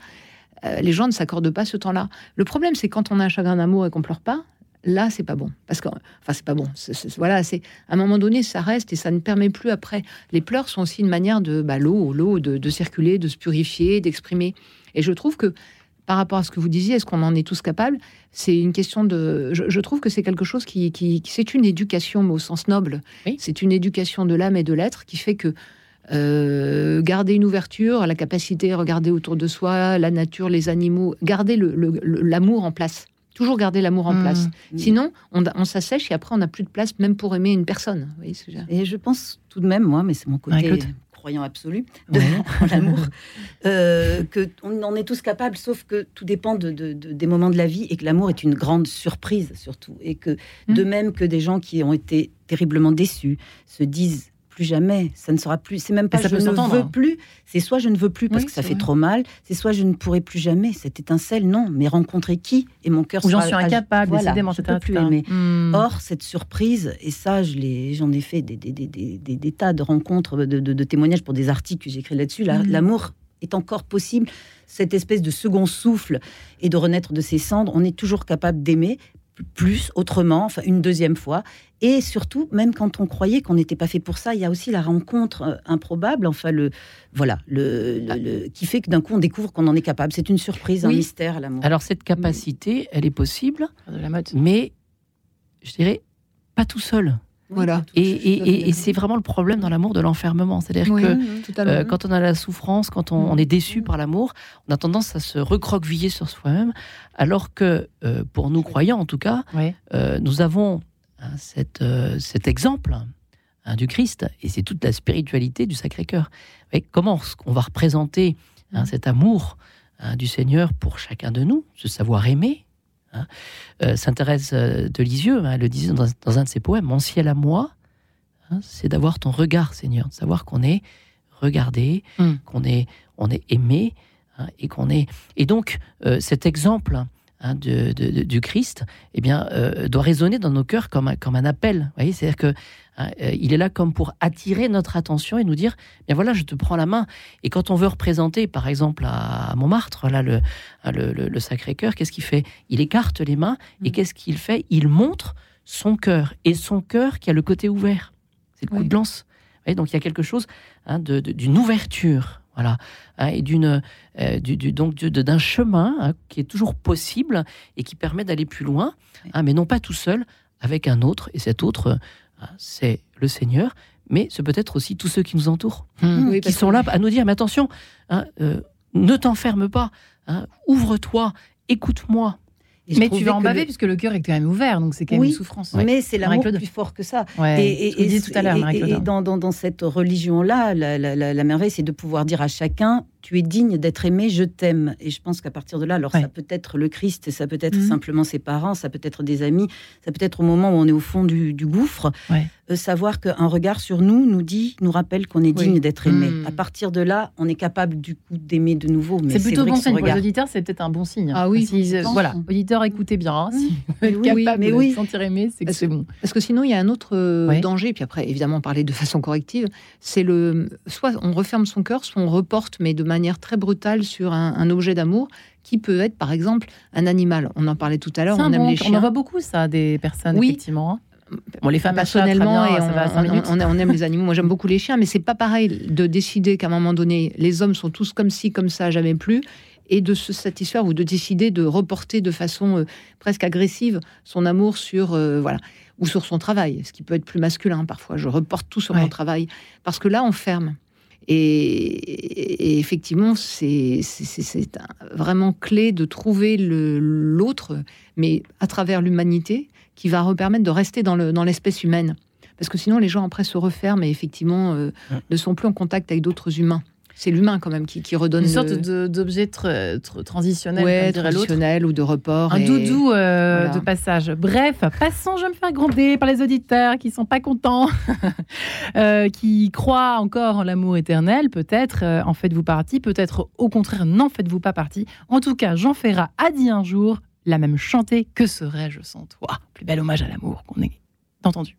Euh, les gens ne s'accordent pas ce temps-là. Le problème, c'est quand on a un chagrin d'amour et qu'on pleure pas, là, c'est pas bon. Parce que, enfin, c'est pas bon. voilà, c'est à un moment donné, ça reste et ça ne permet plus après. Les pleurs sont aussi une manière de bah, l'eau, l'eau, de, circuler, de se purifier, d'exprimer. Et je trouve que par rapport à ce que vous disiez, est-ce qu'on en est tous capables C'est une question de. Je, trouve que c'est quelque chose qui, qui, c'est une éducation, mais au sens noble. C'est une éducation de l'âme et de l'être qui fait que euh, garder une ouverture, la capacité à regarder autour de soi, la nature, les animaux, garder l'amour en place. Toujours garder l'amour en mmh. place. Sinon, on, s'assèche et après, on n'a plus de place même pour aimer une personne. et je pense tout de même, moi, mais c'est mon côté croyant absolu de <laughs> l'amour, euh, qu'on en est tous capables, sauf que tout dépend de, des moments de la vie et que l'amour est une grande surprise surtout. Et que mmh. de même que des gens qui ont été terriblement déçus se disent plus jamais. Ça ne sera plus. C'est même pas je ne veux plus. C'est soit je ne veux plus parce que ça fait trop mal. C'est soit je ne pourrai plus jamais. Cette étincelle, non. Mais rencontrer qui et mon cœur. Ou j'en suis incapable. Voilà, je peux plus aimer. Hmm. Or cette surprise et ça, je j'en ai fait des, des, des, des, tas de rencontres, de, de, témoignages pour des articles que j'ai écrits là-dessus. Hmm. L'amour est encore possible. Cette espèce de second souffle et de renaître de ses cendres, on est toujours capable d'aimer plus, autrement, enfin une deuxième fois. Et surtout, même quand on croyait qu'on n'était pas fait pour ça, il y a aussi la rencontre euh, improbable, enfin le voilà, le, qui fait que d'un coup on découvre qu'on en est capable. C'est une surprise, un mystère, l'amour. Alors cette capacité, elle est possible, mais je dirais pas tout seul. Voilà. Et, c'est vraiment le problème dans l'amour de l'enfermement. C'est-à-dire que euh, quand on a la souffrance, quand on, est déçu par l'amour, on a tendance à se recroqueviller sur soi-même, alors que euh, pour nous croyants, en tout cas, euh, nous avons hein, cette, cet exemple hein, du Christ, et c'est toute la spiritualité du Sacré-Cœur. Comment on va représenter hein, cet amour du Seigneur pour chacun de nous, ce savoir aimer, Hein. Euh, Sainte Thérèse euh, de Lisieux hein, le disait dans, un de ses poèmes Mon ciel à moi, hein, c'est d'avoir ton regard, Seigneur, de savoir qu'on est regardé, mm. qu'on est, on est aimé, et qu'on est. Et donc, euh, cet exemple du Christ, eh bien, doit résonner dans nos cœurs comme un, comme un appel. Vous c'est-à-dire que Hein, euh, il est là comme pour attirer notre attention et nous dire, bien voilà, je te prends la main. Et quand on veut représenter, par exemple, à Montmartre, là, le, hein, le, Sacré-Cœur, qu'est-ce qu'il fait? Il écarte les mains et mm. qu'est-ce qu'il fait? Il montre son cœur. Et son cœur qui a le côté ouvert. C'est le coup de lance. donc il y a quelque chose hein, d'une ouverture. Voilà, et d'une euh, du, donc d'un chemin qui est toujours possible et qui permet d'aller plus loin, mais non pas tout seul, avec un autre, et cet autre, Hein, c'est le Seigneur, mais c'est peut-être aussi tous ceux qui nous entourent, hmm. qui sont là à nous dire, mais attention, hein, euh, ne t'enferme pas, hein, ouvre-toi, écoute-moi. Mais tu vas en baver puisque le cœur est quand même ouvert, donc c'est quand même une souffrance. Mais c'est l'amour plus fort que ça. et, et, tout à l'heure, Et, dans, dans, cette religion-là, la, la merveille, c'est de pouvoir dire à chacun tu es digne d'être aimé, je t'aime. Et je pense qu'à partir de là, alors ça peut être le Christ, ça peut être mhm. simplement ses parents, ça peut être des amis, ça peut être au moment où on est au fond du, gouffre, euh, savoir qu'un regard sur nous nous dit, nous rappelle qu'on est digne d'être aimé. Mhm. À partir de là, on est capable du coup d'aimer de nouveau. C'est plutôt bon signe pour les auditeurs, c'est peut-être un bon signe. Ah oui, voilà, auditeurs, écoutez bien. Hein, si vous êtes capable mais oui. de sentir aimé, c'est que c'est bon. Parce que sinon, il y a un autre euh, danger, puis après, évidemment, parler de façon corrective, c'est le soit on referme son cœur, soit on reporte, mais de manière très brutale sur un, objet d'amour qui peut être, par exemple, un animal. On en parlait tout à l'heure, on aime les chiens. On en voit beaucoup, ça, des personnes, oui. effectivement. Bon, les femmes personnellement, et on, on, aime les animaux. Moi, j'aime beaucoup les chiens, mais c'est pas pareil de décider qu'à un moment donné, les hommes sont tous comme ci, comme ça, jamais plus, et de se satisfaire ou de décider de reporter de façon euh, presque agressive son amour sur euh, voilà ou sur son travail, ce qui peut être plus masculin parfois. Je reporte tout sur mon travail parce que là, on ferme. Et, effectivement, c'est vraiment clé de trouver l'autre, mais à travers l'humanité, qui va permettre de rester dans l'espèce humaine. Parce que sinon, les gens après se referment et effectivement euh, ne sont plus en contact avec d'autres humains c'est l'humain quand même qui, redonne une sorte d'objet transitionnel, transitionnel ou de report. Un doudou euh, de passage. Bref, passons. Je me fais gronder par les auditeurs qui sont pas contents, <laughs> euh, qui croient encore en l'amour éternel. Peut-être euh, en faites-vous partie, peut-être au contraire n'en faites-vous pas partie. En tout cas, Jean Ferrat a dit un jour la même chanter que serais-je sans toi? Plus bel hommage à l'amour qu'on ait entendu.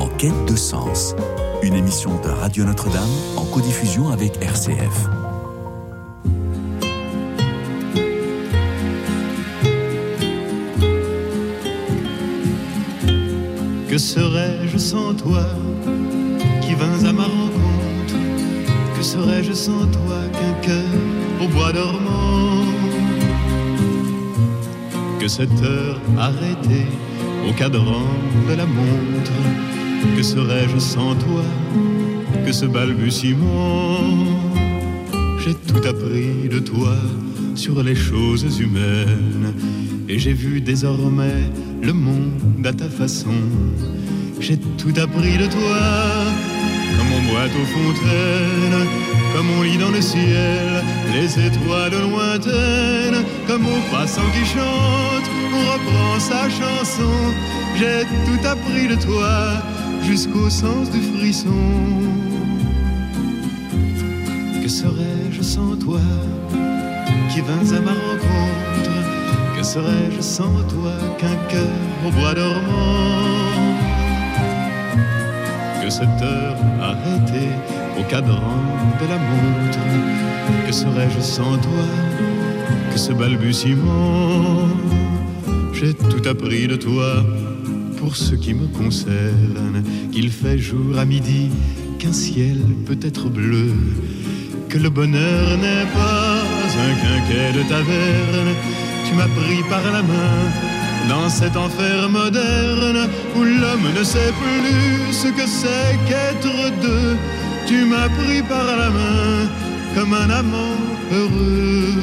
En quête de sens une émission de Radio Notre-Dame en codiffusion avec RCF. Que serais-je sans toi qui vins à ma rencontre? Que serais-je sans toi qu'un cœur au bois dormant? Que cette heure arrêtée au cadran de la montre? Que serais-je sans toi? Que ce balbutiement? J'ai tout appris de toi sur les choses humaines. Et j'ai vu désormais le monde à ta façon. J'ai tout appris de toi. Comme on boite aux fontaines Comme on lit dans le ciel Les étoiles lointaines Comme au passant qui chante On reprend sa chanson. J'ai tout appris de toi jusqu'au sens du frisson. Que serais-je sans toi qui vins à ma rencontre? Que serais-je sans toi qu'un cœur au bois dormant? Que cette heure arrêtée au cadran de la montre? Que serais-je sans toi que ce balbutiement? J'ai tout appris de toi pour ce qui me concerne, qu'il fait jour à midi, qu'un ciel peut être bleu, que le bonheur n'est pas un quinquet de taverne. Tu m'as pris par la main dans cet enfer moderne où l'homme ne sait plus ce que c'est qu'être deux. Tu m'as pris par la main comme un amant heureux.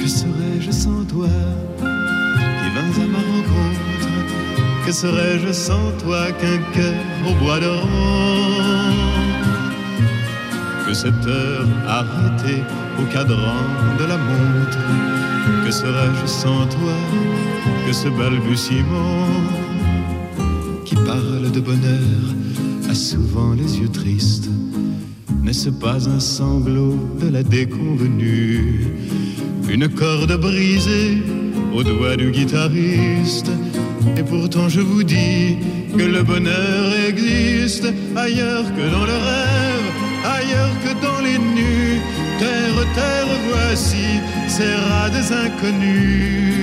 Que serais-je sans toi? À ma rencontre Que serais-je sans toi qu'un cœur au bois dormant Que cette heure arrêtée au cadran de la montre Que serais-je sans toi que ce balbutiement Qui parle de bonheur a souvent les yeux tristes? N'est-ce pas un sanglot de la déconvenue Une corde brisée au doigt du guitariste. Et pourtant je vous dis que le bonheur existe ailleurs que dans le rêve, ailleurs que dans les nus. Terre, terre, voici ces rats des inconnus.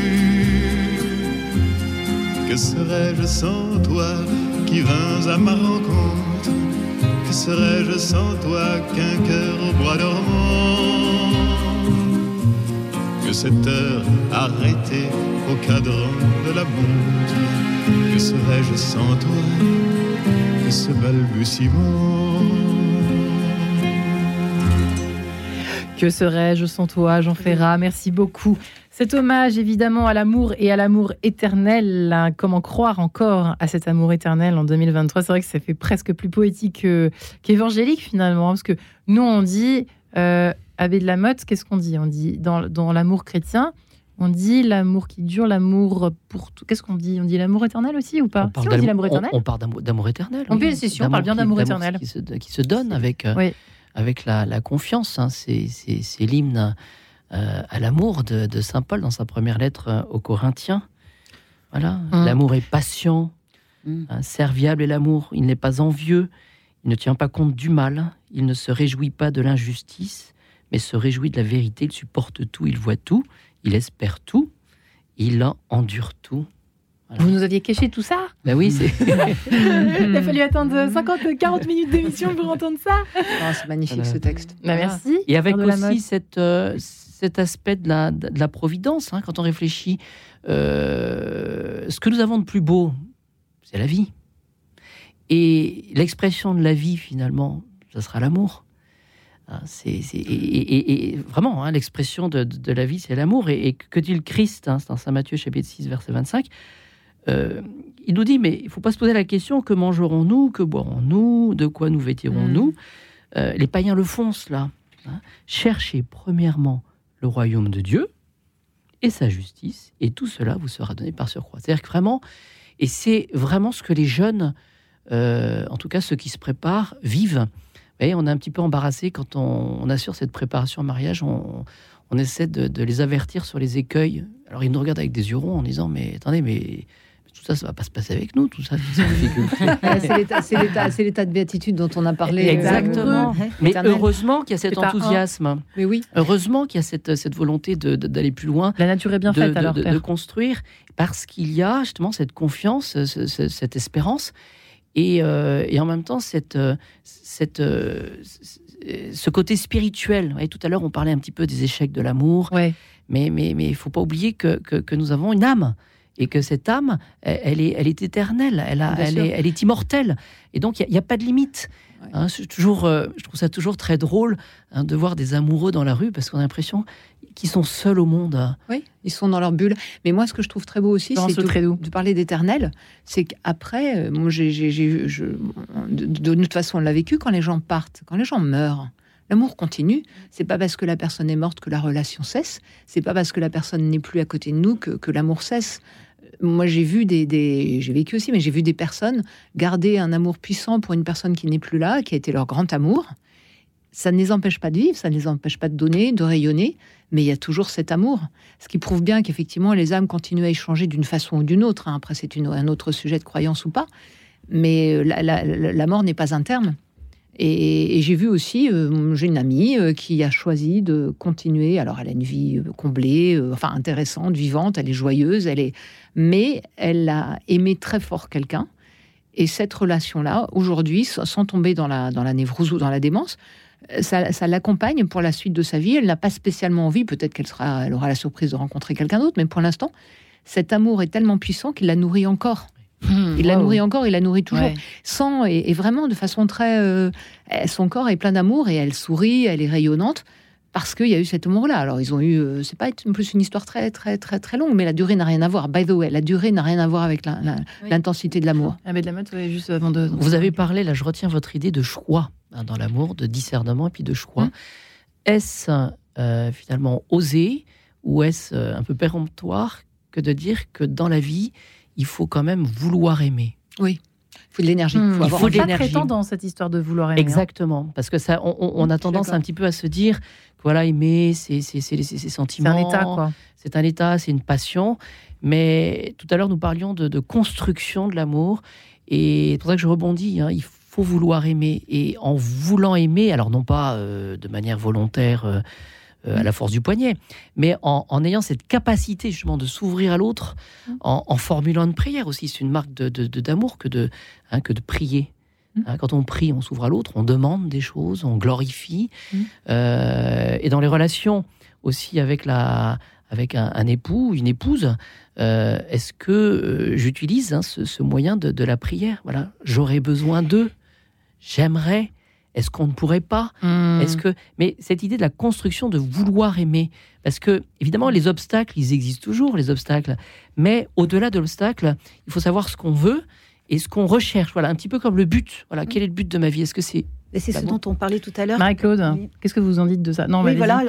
Que serais-je sans toi qui vins à ma rencontre? Que serais-je sans toi qu'un cœur au bois dormant? Cette heure arrêtée au cadran de la montre Que serais-je sans toi que ce balbutiement? Que serais-je sans toi, Jean Ferrat? Merci beaucoup. Cet hommage évidemment à l'amour et à l'amour éternel, hein, comment croire encore à cet amour éternel en 2023 C'est vrai que ça fait presque plus poétique qu'évangélique finalement, parce que nous on dit, euh, avec de la Motte, qu'est-ce qu'on dit? On dit dans, dans l'amour chrétien, on dit l'amour qui dure, l'amour pour tout. Qu'est-ce qu'on dit? On dit l'amour éternel aussi ou pas? On parle dit l'amour éternel. On, parle d'amour éternel. On, oui. on parle bien d'amour éternel. Qui se, qui se, donne avec, euh, avec la, la confiance. Hein. C'est l'hymne euh, à l'amour de, de, Saint Paul dans sa première lettre euh, aux Corinthiens. Voilà, Hum. l'amour est patient, Mm. hein, serviable est l'amour. Il n'est pas envieux, il ne tient pas compte du mal, il ne se réjouit pas de l'injustice, mais se réjouit de la vérité. Il supporte tout, il voit tout, il espère tout, il endure tout. Vous nous aviez caché tout ça Ben oui, c'est. <laughs> Il a fallu attendre 50, 40 minutes d'émission pour entendre ça. Ah, c'est magnifique Voilà. ce texte. Bah, merci. Et avec aussi cette, euh, cet aspect de la, de la providence, hein, quand on réfléchit, euh, ce que nous avons de plus beau, c'est la vie. Et l'expression de la vie, finalement, ça sera l'amour. Hein, c'est, c'est- et, et- et vraiment, hein, l'expression de, la vie, c'est l'amour. Et, et que dit le Christ hein, C'est dans Saint Matthieu, chapitre 6, verset 25. euh, il nous dit, mais il faut pas se poser la question, que mangerons-nous, que boirons-nous, de quoi nous vêtirons-nous? Euh, Les païens le font, cela. hein. Cherchez premièrement le royaume de Dieu et sa justice, et tout cela vous sera donné par surcroît. C'est-à-dire que vraiment, et c'est vraiment ce que les jeunes, euh, en tout cas ceux qui se préparent, vivent. On est un petit peu embarrassé quand on, on assure cette préparation au mariage, on, on essaie de, de les avertir sur les écueils. Alors ils nous regardent avec des yeux ronds en disant, mais attendez, mais tout ça, ça va pas se passer avec nous, tout ça, <laughs> c'est l'état- de béatitude dont on a parlé. euh, Exactement. Mais Éternel. heureusement qu'il y a cet C'est pas un. enthousiasme. Mais oui. Heureusement qu'il y a cette, cette volonté d'aller plus loin, La nature est bien de, faite de- alors, de- Père. de construire, parce qu'il y a justement cette confiance, ce- ce- cette espérance, et, euh, et en même temps cette, euh, cette, euh, ce côté spirituel. Tout à l'heure, on parlait un petit peu des échecs de l'amour, Ouais. mais il mais, mais il faut pas oublier que, que, que nous avons une âme. Et que cette âme, elle, est, elle est éternelle, elle, a, elle, est, elle est immortelle. Et donc, il n'y a, pas de limite. Ouais. Hein, toujours, euh, je trouve ça toujours très drôle hein, de voir des amoureux dans la rue parce qu'on a l'impression qu'ils sont seuls au monde. Oui, ils sont dans leur bulle. Mais moi, ce que je trouve très beau aussi, c'est ce de, parler d'éternel. C'est qu'après, euh, moi, j'ai, de, de toute façon, on l'a vécu quand les gens partent, quand les gens meurent. L'amour continue. C'est pas parce que la personne est morte que la relation cesse. C'est pas parce que la personne n'est plus à côté de nous que, que l'amour cesse. Moi j'ai vu des, j'ai vécu aussi, mais j'ai vu des personnes garder un amour puissant pour une personne qui n'est plus là, qui a été leur grand amour. Ça ne les empêche pas de vivre, ça ne les empêche pas de donner, de rayonner, mais il y a toujours cet amour. Ce qui prouve bien qu'effectivement les âmes continuent à échanger d'une façon ou d'une autre. Hein. Après, c'est un autre sujet de croyance ou pas, mais euh, la mort n'est pas un terme. Et, j'ai vu aussi, euh, j'ai une amie euh, qui a choisi de continuer. Alors, elle a une vie euh, comblée, enfin intéressante, vivante, elle est joyeuse, elle est, mais elle a aimé très fort quelqu'un. Et cette relation-là, aujourd'hui, sans tomber dans la, dans la névrose ou dans la démence, ça, ça l'accompagne pour la suite de sa vie. Elle n'a pas spécialement envie, peut-être qu'elle sera, elle aura la surprise de rencontrer quelqu'un d'autre, mais pour l'instant, cet amour est tellement puissant qu'il la nourrit encore. Hmm, il la nourrit encore, il la nourrit toujours, sans et, vraiment de façon très. Euh, son corps est plein d'amour et elle sourit, elle est rayonnante parce qu'il y a eu cet amour-là. Alors ils ont eu, euh, c'est pas plus une histoire très très très très longue, mais la durée n'a rien à voir. By the way, la durée n'a rien à voir avec l'intensité de l'amour. Ah, mais de la juste avant de. Vous avez parlé là, je retiens votre idée de choix hein, dans l'amour, de discernement et puis de choix. Hmm. Est-ce euh, finalement osé ou est-ce un peu péremptoire que de dire que dans la vie il faut quand même vouloir aimer. Oui. Il faut de l'énergie. Hmm. il faut de l'énergie. dans cette histoire de vouloir aimer. Hein. Exactement. Parce que ça, on, a tendance un petit peu à se dire que voilà, aimer, c'est ses sentiments. C'est un état, quoi. C'est un état, c'est une passion. Mais tout à l'heure, nous parlions de, construction de l'amour. Et c'est pour ça que je rebondis. Hein. il faut vouloir aimer. Et en voulant aimer, alors non pas euh, de manière volontaire. Euh, euh, à la force du poignet, mais en, ayant cette capacité justement de s'ouvrir à l'autre, mm. en, formulant une prière aussi. C'est une marque d'amour que, de, hein, que de prier. Mm. Hein, quand on prie, on s'ouvre à l'autre, on demande des choses, on glorifie. Mm. Euh, et dans les relations aussi avec, la, avec un, époux, une épouse, euh, est-ce que j'utilise hein, ce, ce, moyen de, de la prière? Voilà, j'aurais besoin d'eux, j'aimerais est-ce qu'on ne pourrait pas hmm. Est-ce que mais cette idée de la construction de vouloir aimer parce que évidemment les obstacles ils existent toujours les obstacles mais au-delà de l'obstacle il faut savoir ce qu'on veut et ce qu'on recherche. Voilà un petit peu comme le but. Voilà quel est le but de ma vie? Est-ce que c'est c'est ce dont on parlait tout à l'heure. Marie-Claude, qu'est-ce que vous en dites de ça? Non, oui, voilà,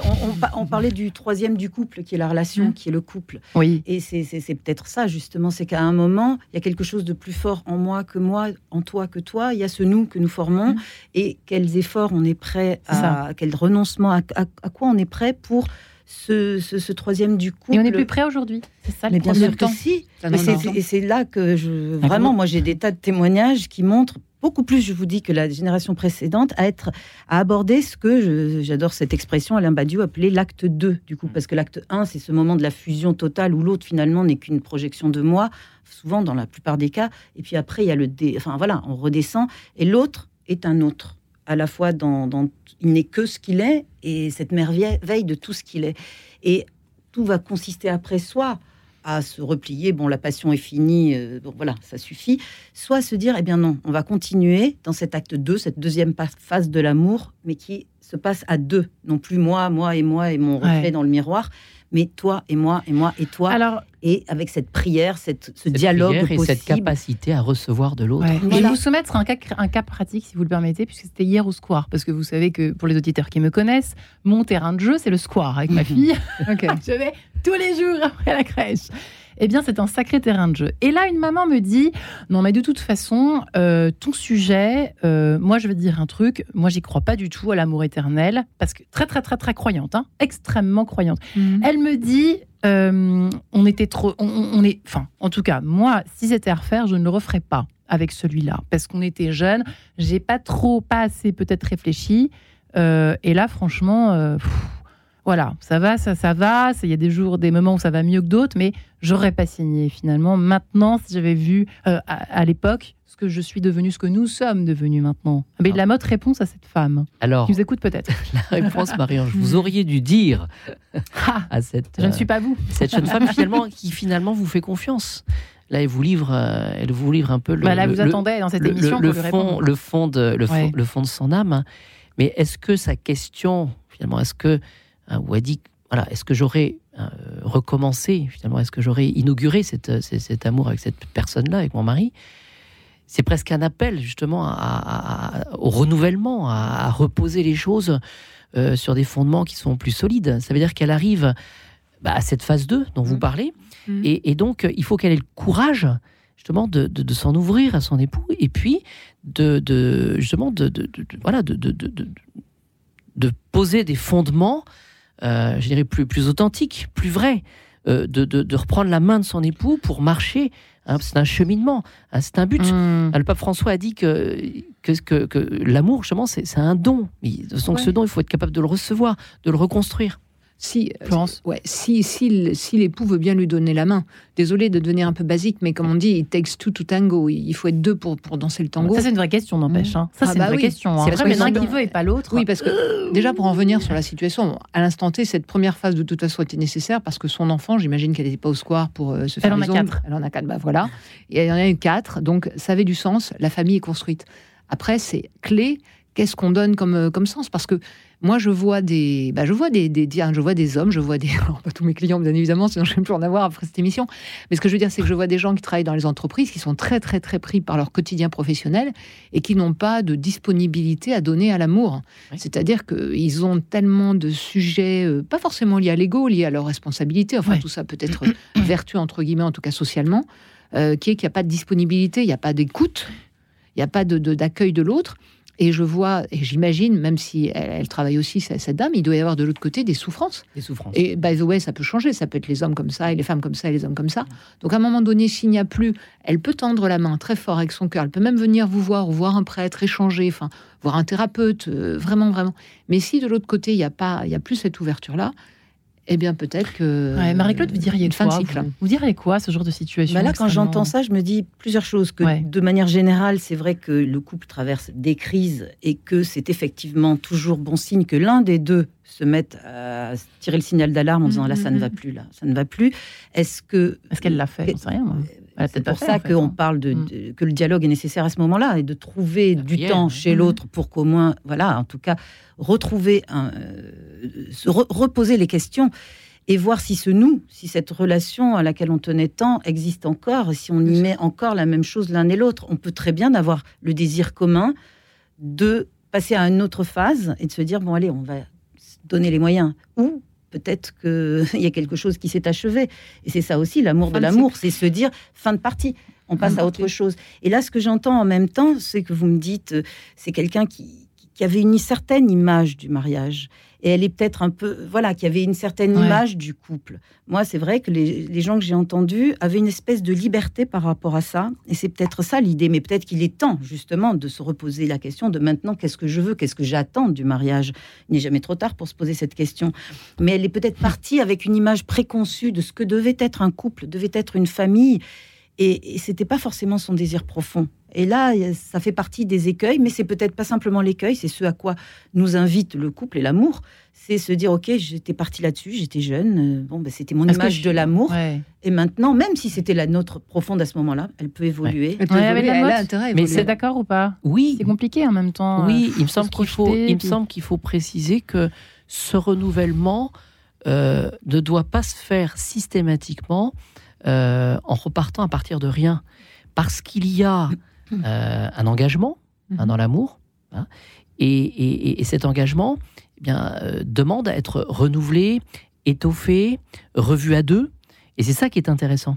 on, parlait du troisième du couple, qui est la relation, mmh. qui est le couple. Oui. Et c'est peut-être ça, justement, c'est qu'à un moment, il y a quelque chose de plus fort en moi que moi, en toi que toi. Il y a ce nous que nous formons. Mmh. Et quels efforts on est prêt à, quel renoncement, à, quoi on est prêt pour ce, troisième du couple. Et on n'est plus prêt aujourd'hui. C'est ça, mais bien sûr que si. Et c'est là que je, vraiment, moi, j'ai des tas de témoignages qui montrent beaucoup plus, je vous dis, que la génération précédente, à, être, à aborder ce que, j'adore cette expression, Alain Badiou appelait l'acte 2, du coup, mm. parce que l'acte 1, c'est ce moment de la fusion totale où l'autre, finalement, n'est qu'une projection de moi, souvent dans la plupart des cas, et puis après, il y a le... Dé... Enfin, voilà, on redescend, et l'autre est un autre à la fois dans, dans il n'est que ce qu'il est et cette merveille de tout ce qu'il est. Et tout va consister après soi à se replier, bon, la passion est finie, euh, voilà, ça suffit, soit se dire, eh bien non, on va continuer dans cet acte 2, cette deuxième phase de l'amour, mais qui se passe à deux, non plus moi, moi et moi et mon reflet dans le miroir, mais toi et moi et moi et toi. Alors, et avec cette prière, cette, ce dialogue et cette capacité à recevoir de l'autre. Je vais vous soumettre un cas, un cas pratique, si vous le permettez, puisque c'était hier au square. Parce que vous savez que pour les auditeurs qui me connaissent, mon terrain de jeu, c'est le square avec ma fille. <laughs> je vais tous les jours après la crèche eh bien, c'est un sacré terrain de jeu. Et là, une maman me dit, non, mais de toute façon, euh, ton sujet, euh, moi, je vais te dire un truc, moi, j'y crois pas du tout à l'amour éternel, parce que très, très, très, très croyante, hein, extrêmement croyante. Mhm. Elle me dit, euh, on était trop, on, est, enfin, en tout cas, moi, si c'était à refaire, je ne le referais pas avec celui-là, parce qu'on était jeunes, j'ai pas trop, pas assez peut-être réfléchi. et là, franchement, voilà, ça va, ça, ça va. Il y a des jours, des moments où ça va mieux que d'autres, mais j'aurais pas signé finalement. Maintenant, si j'avais vu euh, à, l'époque ce que je suis devenu, ce que nous sommes devenus maintenant. Mais la mode réponse à cette femme. Alors, qui vous écoute peut-être. <laughs> La réponse, Marianne, vous auriez dû dire <laughs> ah, à cette. Je ne suis pas vous. Cette jeune femme <laughs> finalement qui finalement vous fait confiance. Là, elle vous livre, euh, elle vous livre un peu le. Bah là, vous attendez dans cette émission le, fond, le fond de le, fond, le fond de son âme. Mais est-ce que sa question finalement, est-ce que où elle dit voilà, est-ce que j'aurais euh, recommencé, finalement, est-ce que j'aurais inauguré cette, cet amour avec cette personne-là, avec mon mari? C'est presque un appel, justement, au renouvellement, à, reposer les choses euh, sur des fondements qui sont plus solides. Ça veut dire qu'elle arrive bah, à cette phase 2 dont vous mmh. parlez. Mmh. Et, donc, il faut qu'elle ait le courage justement de, de, s'en ouvrir à son époux et puis de, de justement de, voilà de, de, poser des fondements, euh, je dirais plus plus authentiques, plus vrais, euh, de, reprendre la main de son époux pour marcher. Hein, c'est un cheminement, hein, c'est un but. Mmh. Le pape François a dit que que, que, que l'amour, justement, c'est un don. Donc ce don, il faut être capable de le recevoir, de le reconstruire. Si, euh, ouais, si, si, si l'époux veut bien lui donner la main. Désolé de devenir un peu basique, mais comme on dit, it takes two to tango. Il faut être deux pour, pour danser le tango. Ça, c'est une vraie question, n'empêche. Hein. Ça, ah c'est une bah vraie question. Hein. C'est vrai, mais l'un qui veut et pas l'autre. Oui, parce que déjà, pour en venir sur la situation, à l'instant T, cette première phase de toute façon était nécessaire parce que son enfant, j'imagine qu'elle n'était pas au square pour euh, se faire Elle en a quatre. Elle en a quatre, bah voilà. Et elle en a eu quatre, donc ça avait du sens. La famille est construite. Après, c'est clé. Qu'est-ce qu'on donne comme, euh, comme sens? Parce que moi, je vois des, bah, je vois des, des, je vois des hommes, je vois des, <laughs> alors pas tous mes clients, bien évidemment, sinon je ne vais plus en avoir après cette émission. Mais ce que je veux dire, c'est que je vois des gens qui travaillent dans les entreprises, qui sont très, très, très pris par leur quotidien professionnel et qui n'ont pas de disponibilité à donner à l'amour. C'est-à-dire qu'ils ont tellement de sujets, euh, pas forcément liés à l'ego, liés à leur responsabilité. Enfin, tout ça peut être <clears throat> vertu entre guillemets, en tout cas socialement, euh, qui est qu'il n'y a pas de disponibilité, il n'y a pas d'écoute, il n'y a pas de d'accueil de l'autre. Et je vois, et j'imagine, même si elle, travaille aussi, cette dame, il doit y avoir de l'autre côté des souffrances. Des souffrances. Et by the way, ça peut changer. Ça peut être les hommes comme ça, et les femmes comme ça, et les hommes comme ça. Donc à un moment donné, s'il n'y a plus, elle peut tendre la main très fort avec son cœur. Elle peut même venir vous voir, ou voir un prêtre, échanger, enfin, voir un thérapeute, euh, vraiment, vraiment. Mais si de l'autre côté, il n'y a pas, il y a plus cette ouverture-là, eh bien, peut-être que. Marie-Claude, vous diriez fin de cycle. Vous, diriez quoi, ce genre de situation bah Là, quand j'entends ça, je me dis plusieurs choses. Que de manière générale, c'est vrai que le couple traverse des crises et que c'est effectivement toujours bon signe que l'un des deux se mette à tirer le signal d'alarme en disant là, ça ne va plus, là, ça ne va plus. Est-ce que. Est-ce qu'elle l'a fait? rien. C'est pour ça qu'on parle de, mm. que le dialogue est nécessaire à ce moment-là et de trouver du temps chez mm. l'autre pour qu'au moins, voilà, en tout cas, retrouver, un, euh, se reposer les questions et voir si ce nous, si cette relation à laquelle on tenait tant existe encore, et si on y met encore la même chose l'un et l'autre. On peut très bien avoir le désir commun de passer à une autre phase et de se dire bon allez, on va donner les moyens. Ou peut-être qu'il <laughs> y a quelque chose qui s'est achevé. Et c'est ça aussi, l'amour de l'amour, c'est se dire fin de partie, on passe à autre chose. Et là, ce que j'entends en même temps, c'est que vous me dites, euh, c'est quelqu'un qui, qui avait une certaine image du mariage et elle est peut-être un peu, voilà, qui avait une certaine image du couple. Moi, c'est vrai que les, gens que j'ai entendus avaient une espèce de liberté par rapport à ça, et c'est peut-être ça l'idée, mais peut-être qu'il est temps justement de se reposer la question de maintenant, qu'est-ce que je veux, qu'est-ce que j'attends du mariage? Il n'est jamais trop tard pour se poser cette question, mais elle est peut-être partie avec une image préconçue de ce que devait être un couple, devait être une famille, et, et c'était pas forcément son désir profond. Et là, ça fait partie des écueils, mais c'est peut-être pas simplement l'écueil, c'est ce à quoi nous invite le couple et l'amour. C'est se dire, ok, j'étais parti là-dessus, j'étais jeune, euh, bon, ben, c'était mon image de l'amour. Et maintenant, même si c'était la nôtre profonde à ce moment-là, elle peut évoluer. Elle, peut évoluer, Mais c'est d'accord ou pas? Oui. C'est compliqué en même temps. Oui, euh, il me semble qu'il faut, il me semble qu'il faut préciser que ce renouvellement euh, ne doit pas se faire systématiquement en repartant à partir de rien, parce qu'il y a euh, un engagement hein, mhm. dans l'amour. Hein, et, cet engagement eh bien, euh, demande à être renouvelé, étoffé, revu à deux. Et c'est ça qui est intéressant.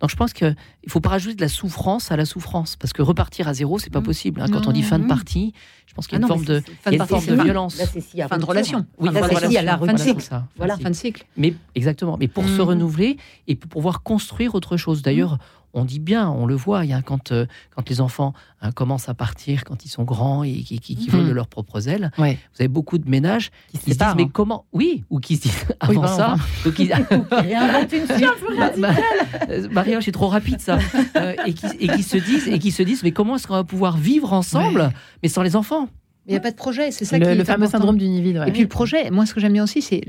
Donc je pense qu'il ne faut pas rajouter de la souffrance à la souffrance, parce que repartir à zéro, c'est pas mhm. possible. Hein. Quand on dit fin de partie, je pense qu'il y a une ah forme de, fin de, violence. fin de relation. Oui, fin de relation. la fin de cycle. Voilà, fin de cycle. Mais exactement. Mais pour se mhm. renouveler et pour pouvoir construire autre chose. D'ailleurs, on dit bien, on le voit, il quand, euh, quand les enfants hein, commencent à partir, quand ils sont grands et qui, qui, volent de mhm. leurs propres ailes, vous avez beaucoup de ménages qui, se disent mais comment Oui, ou qui se disent avant ça. Donc ils... réinventent une <laughs> euh, Maria, c'est trop rapide ça. Euh, et, qui, et, qui, se disent, et qui se disent mais comment est-ce qu'on va pouvoir vivre ensemble, mais sans les enfants? Il n'y a pas de projet, c'est ça le, qui est le fameux syndrome du nid Et puis le projet, moi ce que j'aime bien aussi, c'est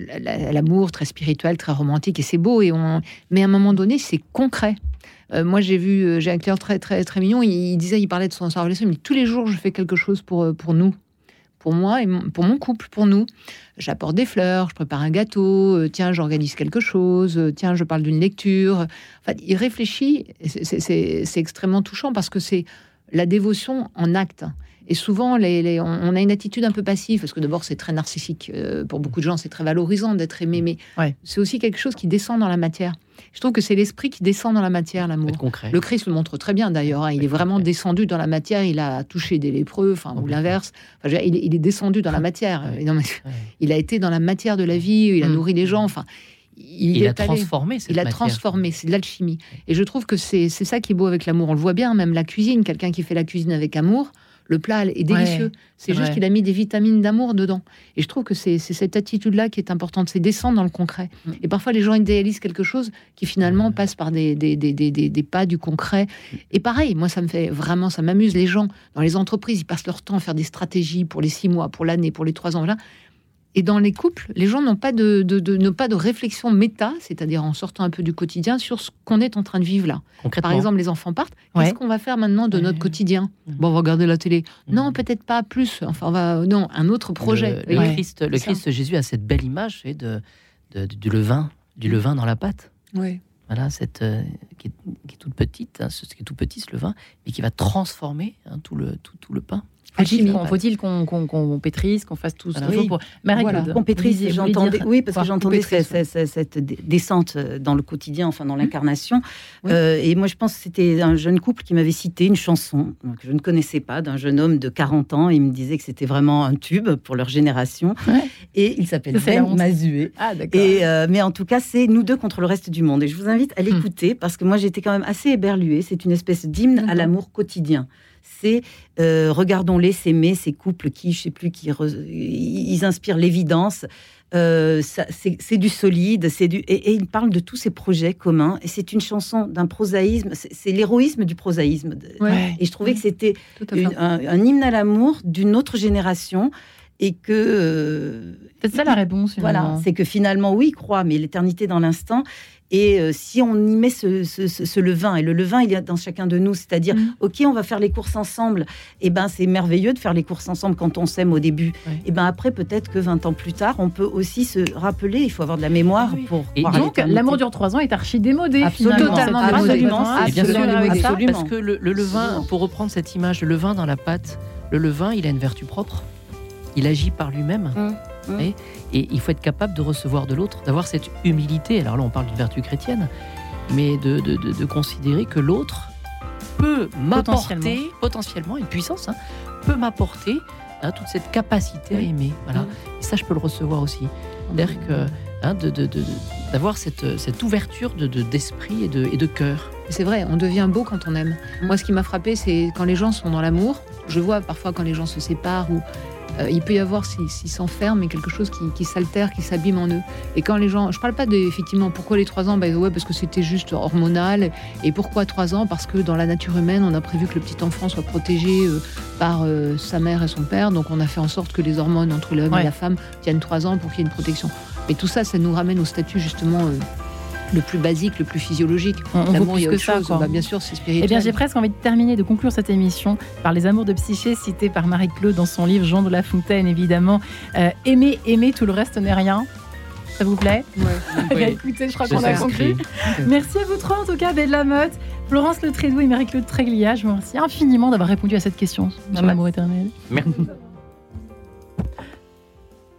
l'amour très spirituel, très romantique, et c'est beau. Et on... Mais à un moment donné, c'est concret. Euh, moi, j'ai vu, euh, j'ai un client très, très, très mignon. Il, disait, il parlait de son, relation. Il me dit tous les jours, je fais quelque chose pour, euh, pour nous, pour moi et pour mon couple, pour nous. J'apporte des fleurs, je prépare un gâteau. tiens, j'organise quelque chose. tiens, je parle d'une lecture. Enfin, il réfléchit. C'est extrêmement touchant parce que c'est la dévotion en acte. Et souvent, les, on, a une attitude un peu passive, parce que d'abord, c'est très narcissique. Euh, pour beaucoup de gens, c'est très valorisant d'être aimé, mais c'est aussi quelque chose qui descend dans la matière. Je trouve que c'est l'esprit qui descend dans la matière, l'amour. Le Christ le montre très bien d'ailleurs. Hein. Il est vraiment descendu dans la matière. Il a touché des lépreux, enfin, ou l'inverse. il, est descendu dans la matière. Il a été dans la matière de la vie. Il a mm. nourri les gens. Enfin, il, a transformé Il a transformé, c'est de l'alchimie. Et je trouve que c'est ça qui est beau avec l'amour. On le voit bien, même la cuisine. Quelqu'un qui fait la cuisine avec amour, le plat est délicieux. c'est juste qu'il a mis des vitamines d'amour dedans. Et je trouve que c'est cette attitude-là qui est importante, c'est descendre dans le concret. Mm. Et parfois, les gens idéalisent quelque chose qui finalement passe par des, des, pas du concret. Et pareil, moi, ça me fait vraiment, ça m'amuse. Les gens dans les entreprises, ils passent leur temps à faire des stratégies pour les six mois, pour l'année, pour les trois ans. Là, et dans les couples, les gens n'ont pas de, de, pas de réflexion méta, c'est-à-dire en sortant un peu du quotidien, sur ce qu'on est en train de vivre là. Par exemple, les enfants partent. Qu'est-ce qu'on va faire maintenant de notre quotidien. Bon, on va regarder la télé. Mmh. Non, peut-être pas plus. Enfin, on va non, un autre projet. Le, Christ, le Christ Jésus a cette belle image de, du levain, du levain dans la pâte. Oui. Voilà, cette euh, qui, est, toute petite, hein, ce qui est tout petit, ce levain, mais qui va transformer hein, tout, le, tout, tout le pain. Faut-il qu'on pétrise, qu'on fasse tout ce qu'il faut pour. qu'on pétrise, j'entendais. Oui, parce que j'entendais cette, descente euh, dans le quotidien, enfin dans l'incarnation. Euh, et moi, je pense que c'était un jeune couple qui m'avait cité une chanson que je ne connaissais pas d'un jeune homme de 40 ans. Il me disait que c'était vraiment un tube pour leur génération. Et il s'appelle Ben Mazué. Ah, et euh, mais en tout cas, c'est nous deux contre le reste du monde. Et je vous invite à hmm. l'écouter parce que moi, j'étais quand même assez éberluée. C'est une espèce d'hymne à l'amour quotidien c'est euh, regardons-les s'aimer, ces couples qui, je sais plus, qui ils inspirent l'évidence. Euh, c'est du solide, c'est du et, il parle de tous ces projets communs. Et c'est une chanson d'un prosaïsme, c'est l'héroïsme du prosaïsme. Et je trouvais que c'était un, hymne à l'amour d'une autre génération et que euh, c'est ça la réponse. Voilà, c'est que finalement oui, croit, mais l'éternité dans l'instant. Et euh, si on y met ce, levain, et le levain, il y a dans chacun de nous, c'est-à-dire, mm. ok, on va faire les courses ensemble, et eh ben c'est merveilleux de faire les courses ensemble quand on s'aime au début. Et eh ben après, peut-être que 20 ans plus tard, on peut aussi se rappeler, il faut avoir de la mémoire pour. Et donc, l'amour dure 3 ans est archi démodé. Absolument, totalement absolument, parce que le, levain, pour reprendre cette image, le levain dans la pâte, le levain, il a une vertu propre. Il agit par lui-même. Mm. Mmh. Et, il faut être capable de recevoir de l'autre, d'avoir cette humilité. Alors là, on parle d'une vertu chrétienne, mais de, considérer que l'autre peut m'apporter potentiellement une puissance, hein, peut m'apporter hein, toute cette capacité à aimer. Voilà. Mmh. Et ça, je peux le recevoir aussi. C'est-à-dire que hein, d'avoir cette, cette, ouverture d'esprit et de, et de cœur. C'est vrai, on devient beau quand on aime. Moi, ce qui m'a frappé, c'est quand les gens sont dans l'amour. Je vois parfois quand les gens se séparent ou euh, il peut y avoir, s'ils s'enferment, mais quelque chose qui, s'altère, qui s'abîme en eux. Et quand les gens, je parle pas de, effectivement, pourquoi les trois ans bah, ouais, parce que c'était juste hormonal. Et pourquoi trois ans? Parce que dans la nature humaine, on a prévu que le petit enfant soit protégé euh, par euh, sa mère et son père. Donc on a fait en sorte que les hormones entre l'homme et la femme tiennent trois ans pour qu'il y ait une protection. Mais tout ça, ça nous ramène au statut justement le plus basique, le plus physiologique. L'amour, il y a autre chose. Bah, bien sûr, c'est spirituel. Eh bien, j'ai presque envie de terminer, de conclure cette émission par les amours de Psyché cités par Marie-Claude dans son livre Jean de La Fontaine, évidemment. Euh, aimer, aimer, tout le reste n'est rien. Ça vous plaît? Ouais. <laughs> Écoutez, je crois qu'on a compris. <laughs> Merci à vous trois, en tout cas, Belle Lamotte, Florence Le Trédou et Marie-Claude Tréglia. Je vous remercie infiniment d'avoir répondu à cette question sur l'amour éternel. Merci. <laughs>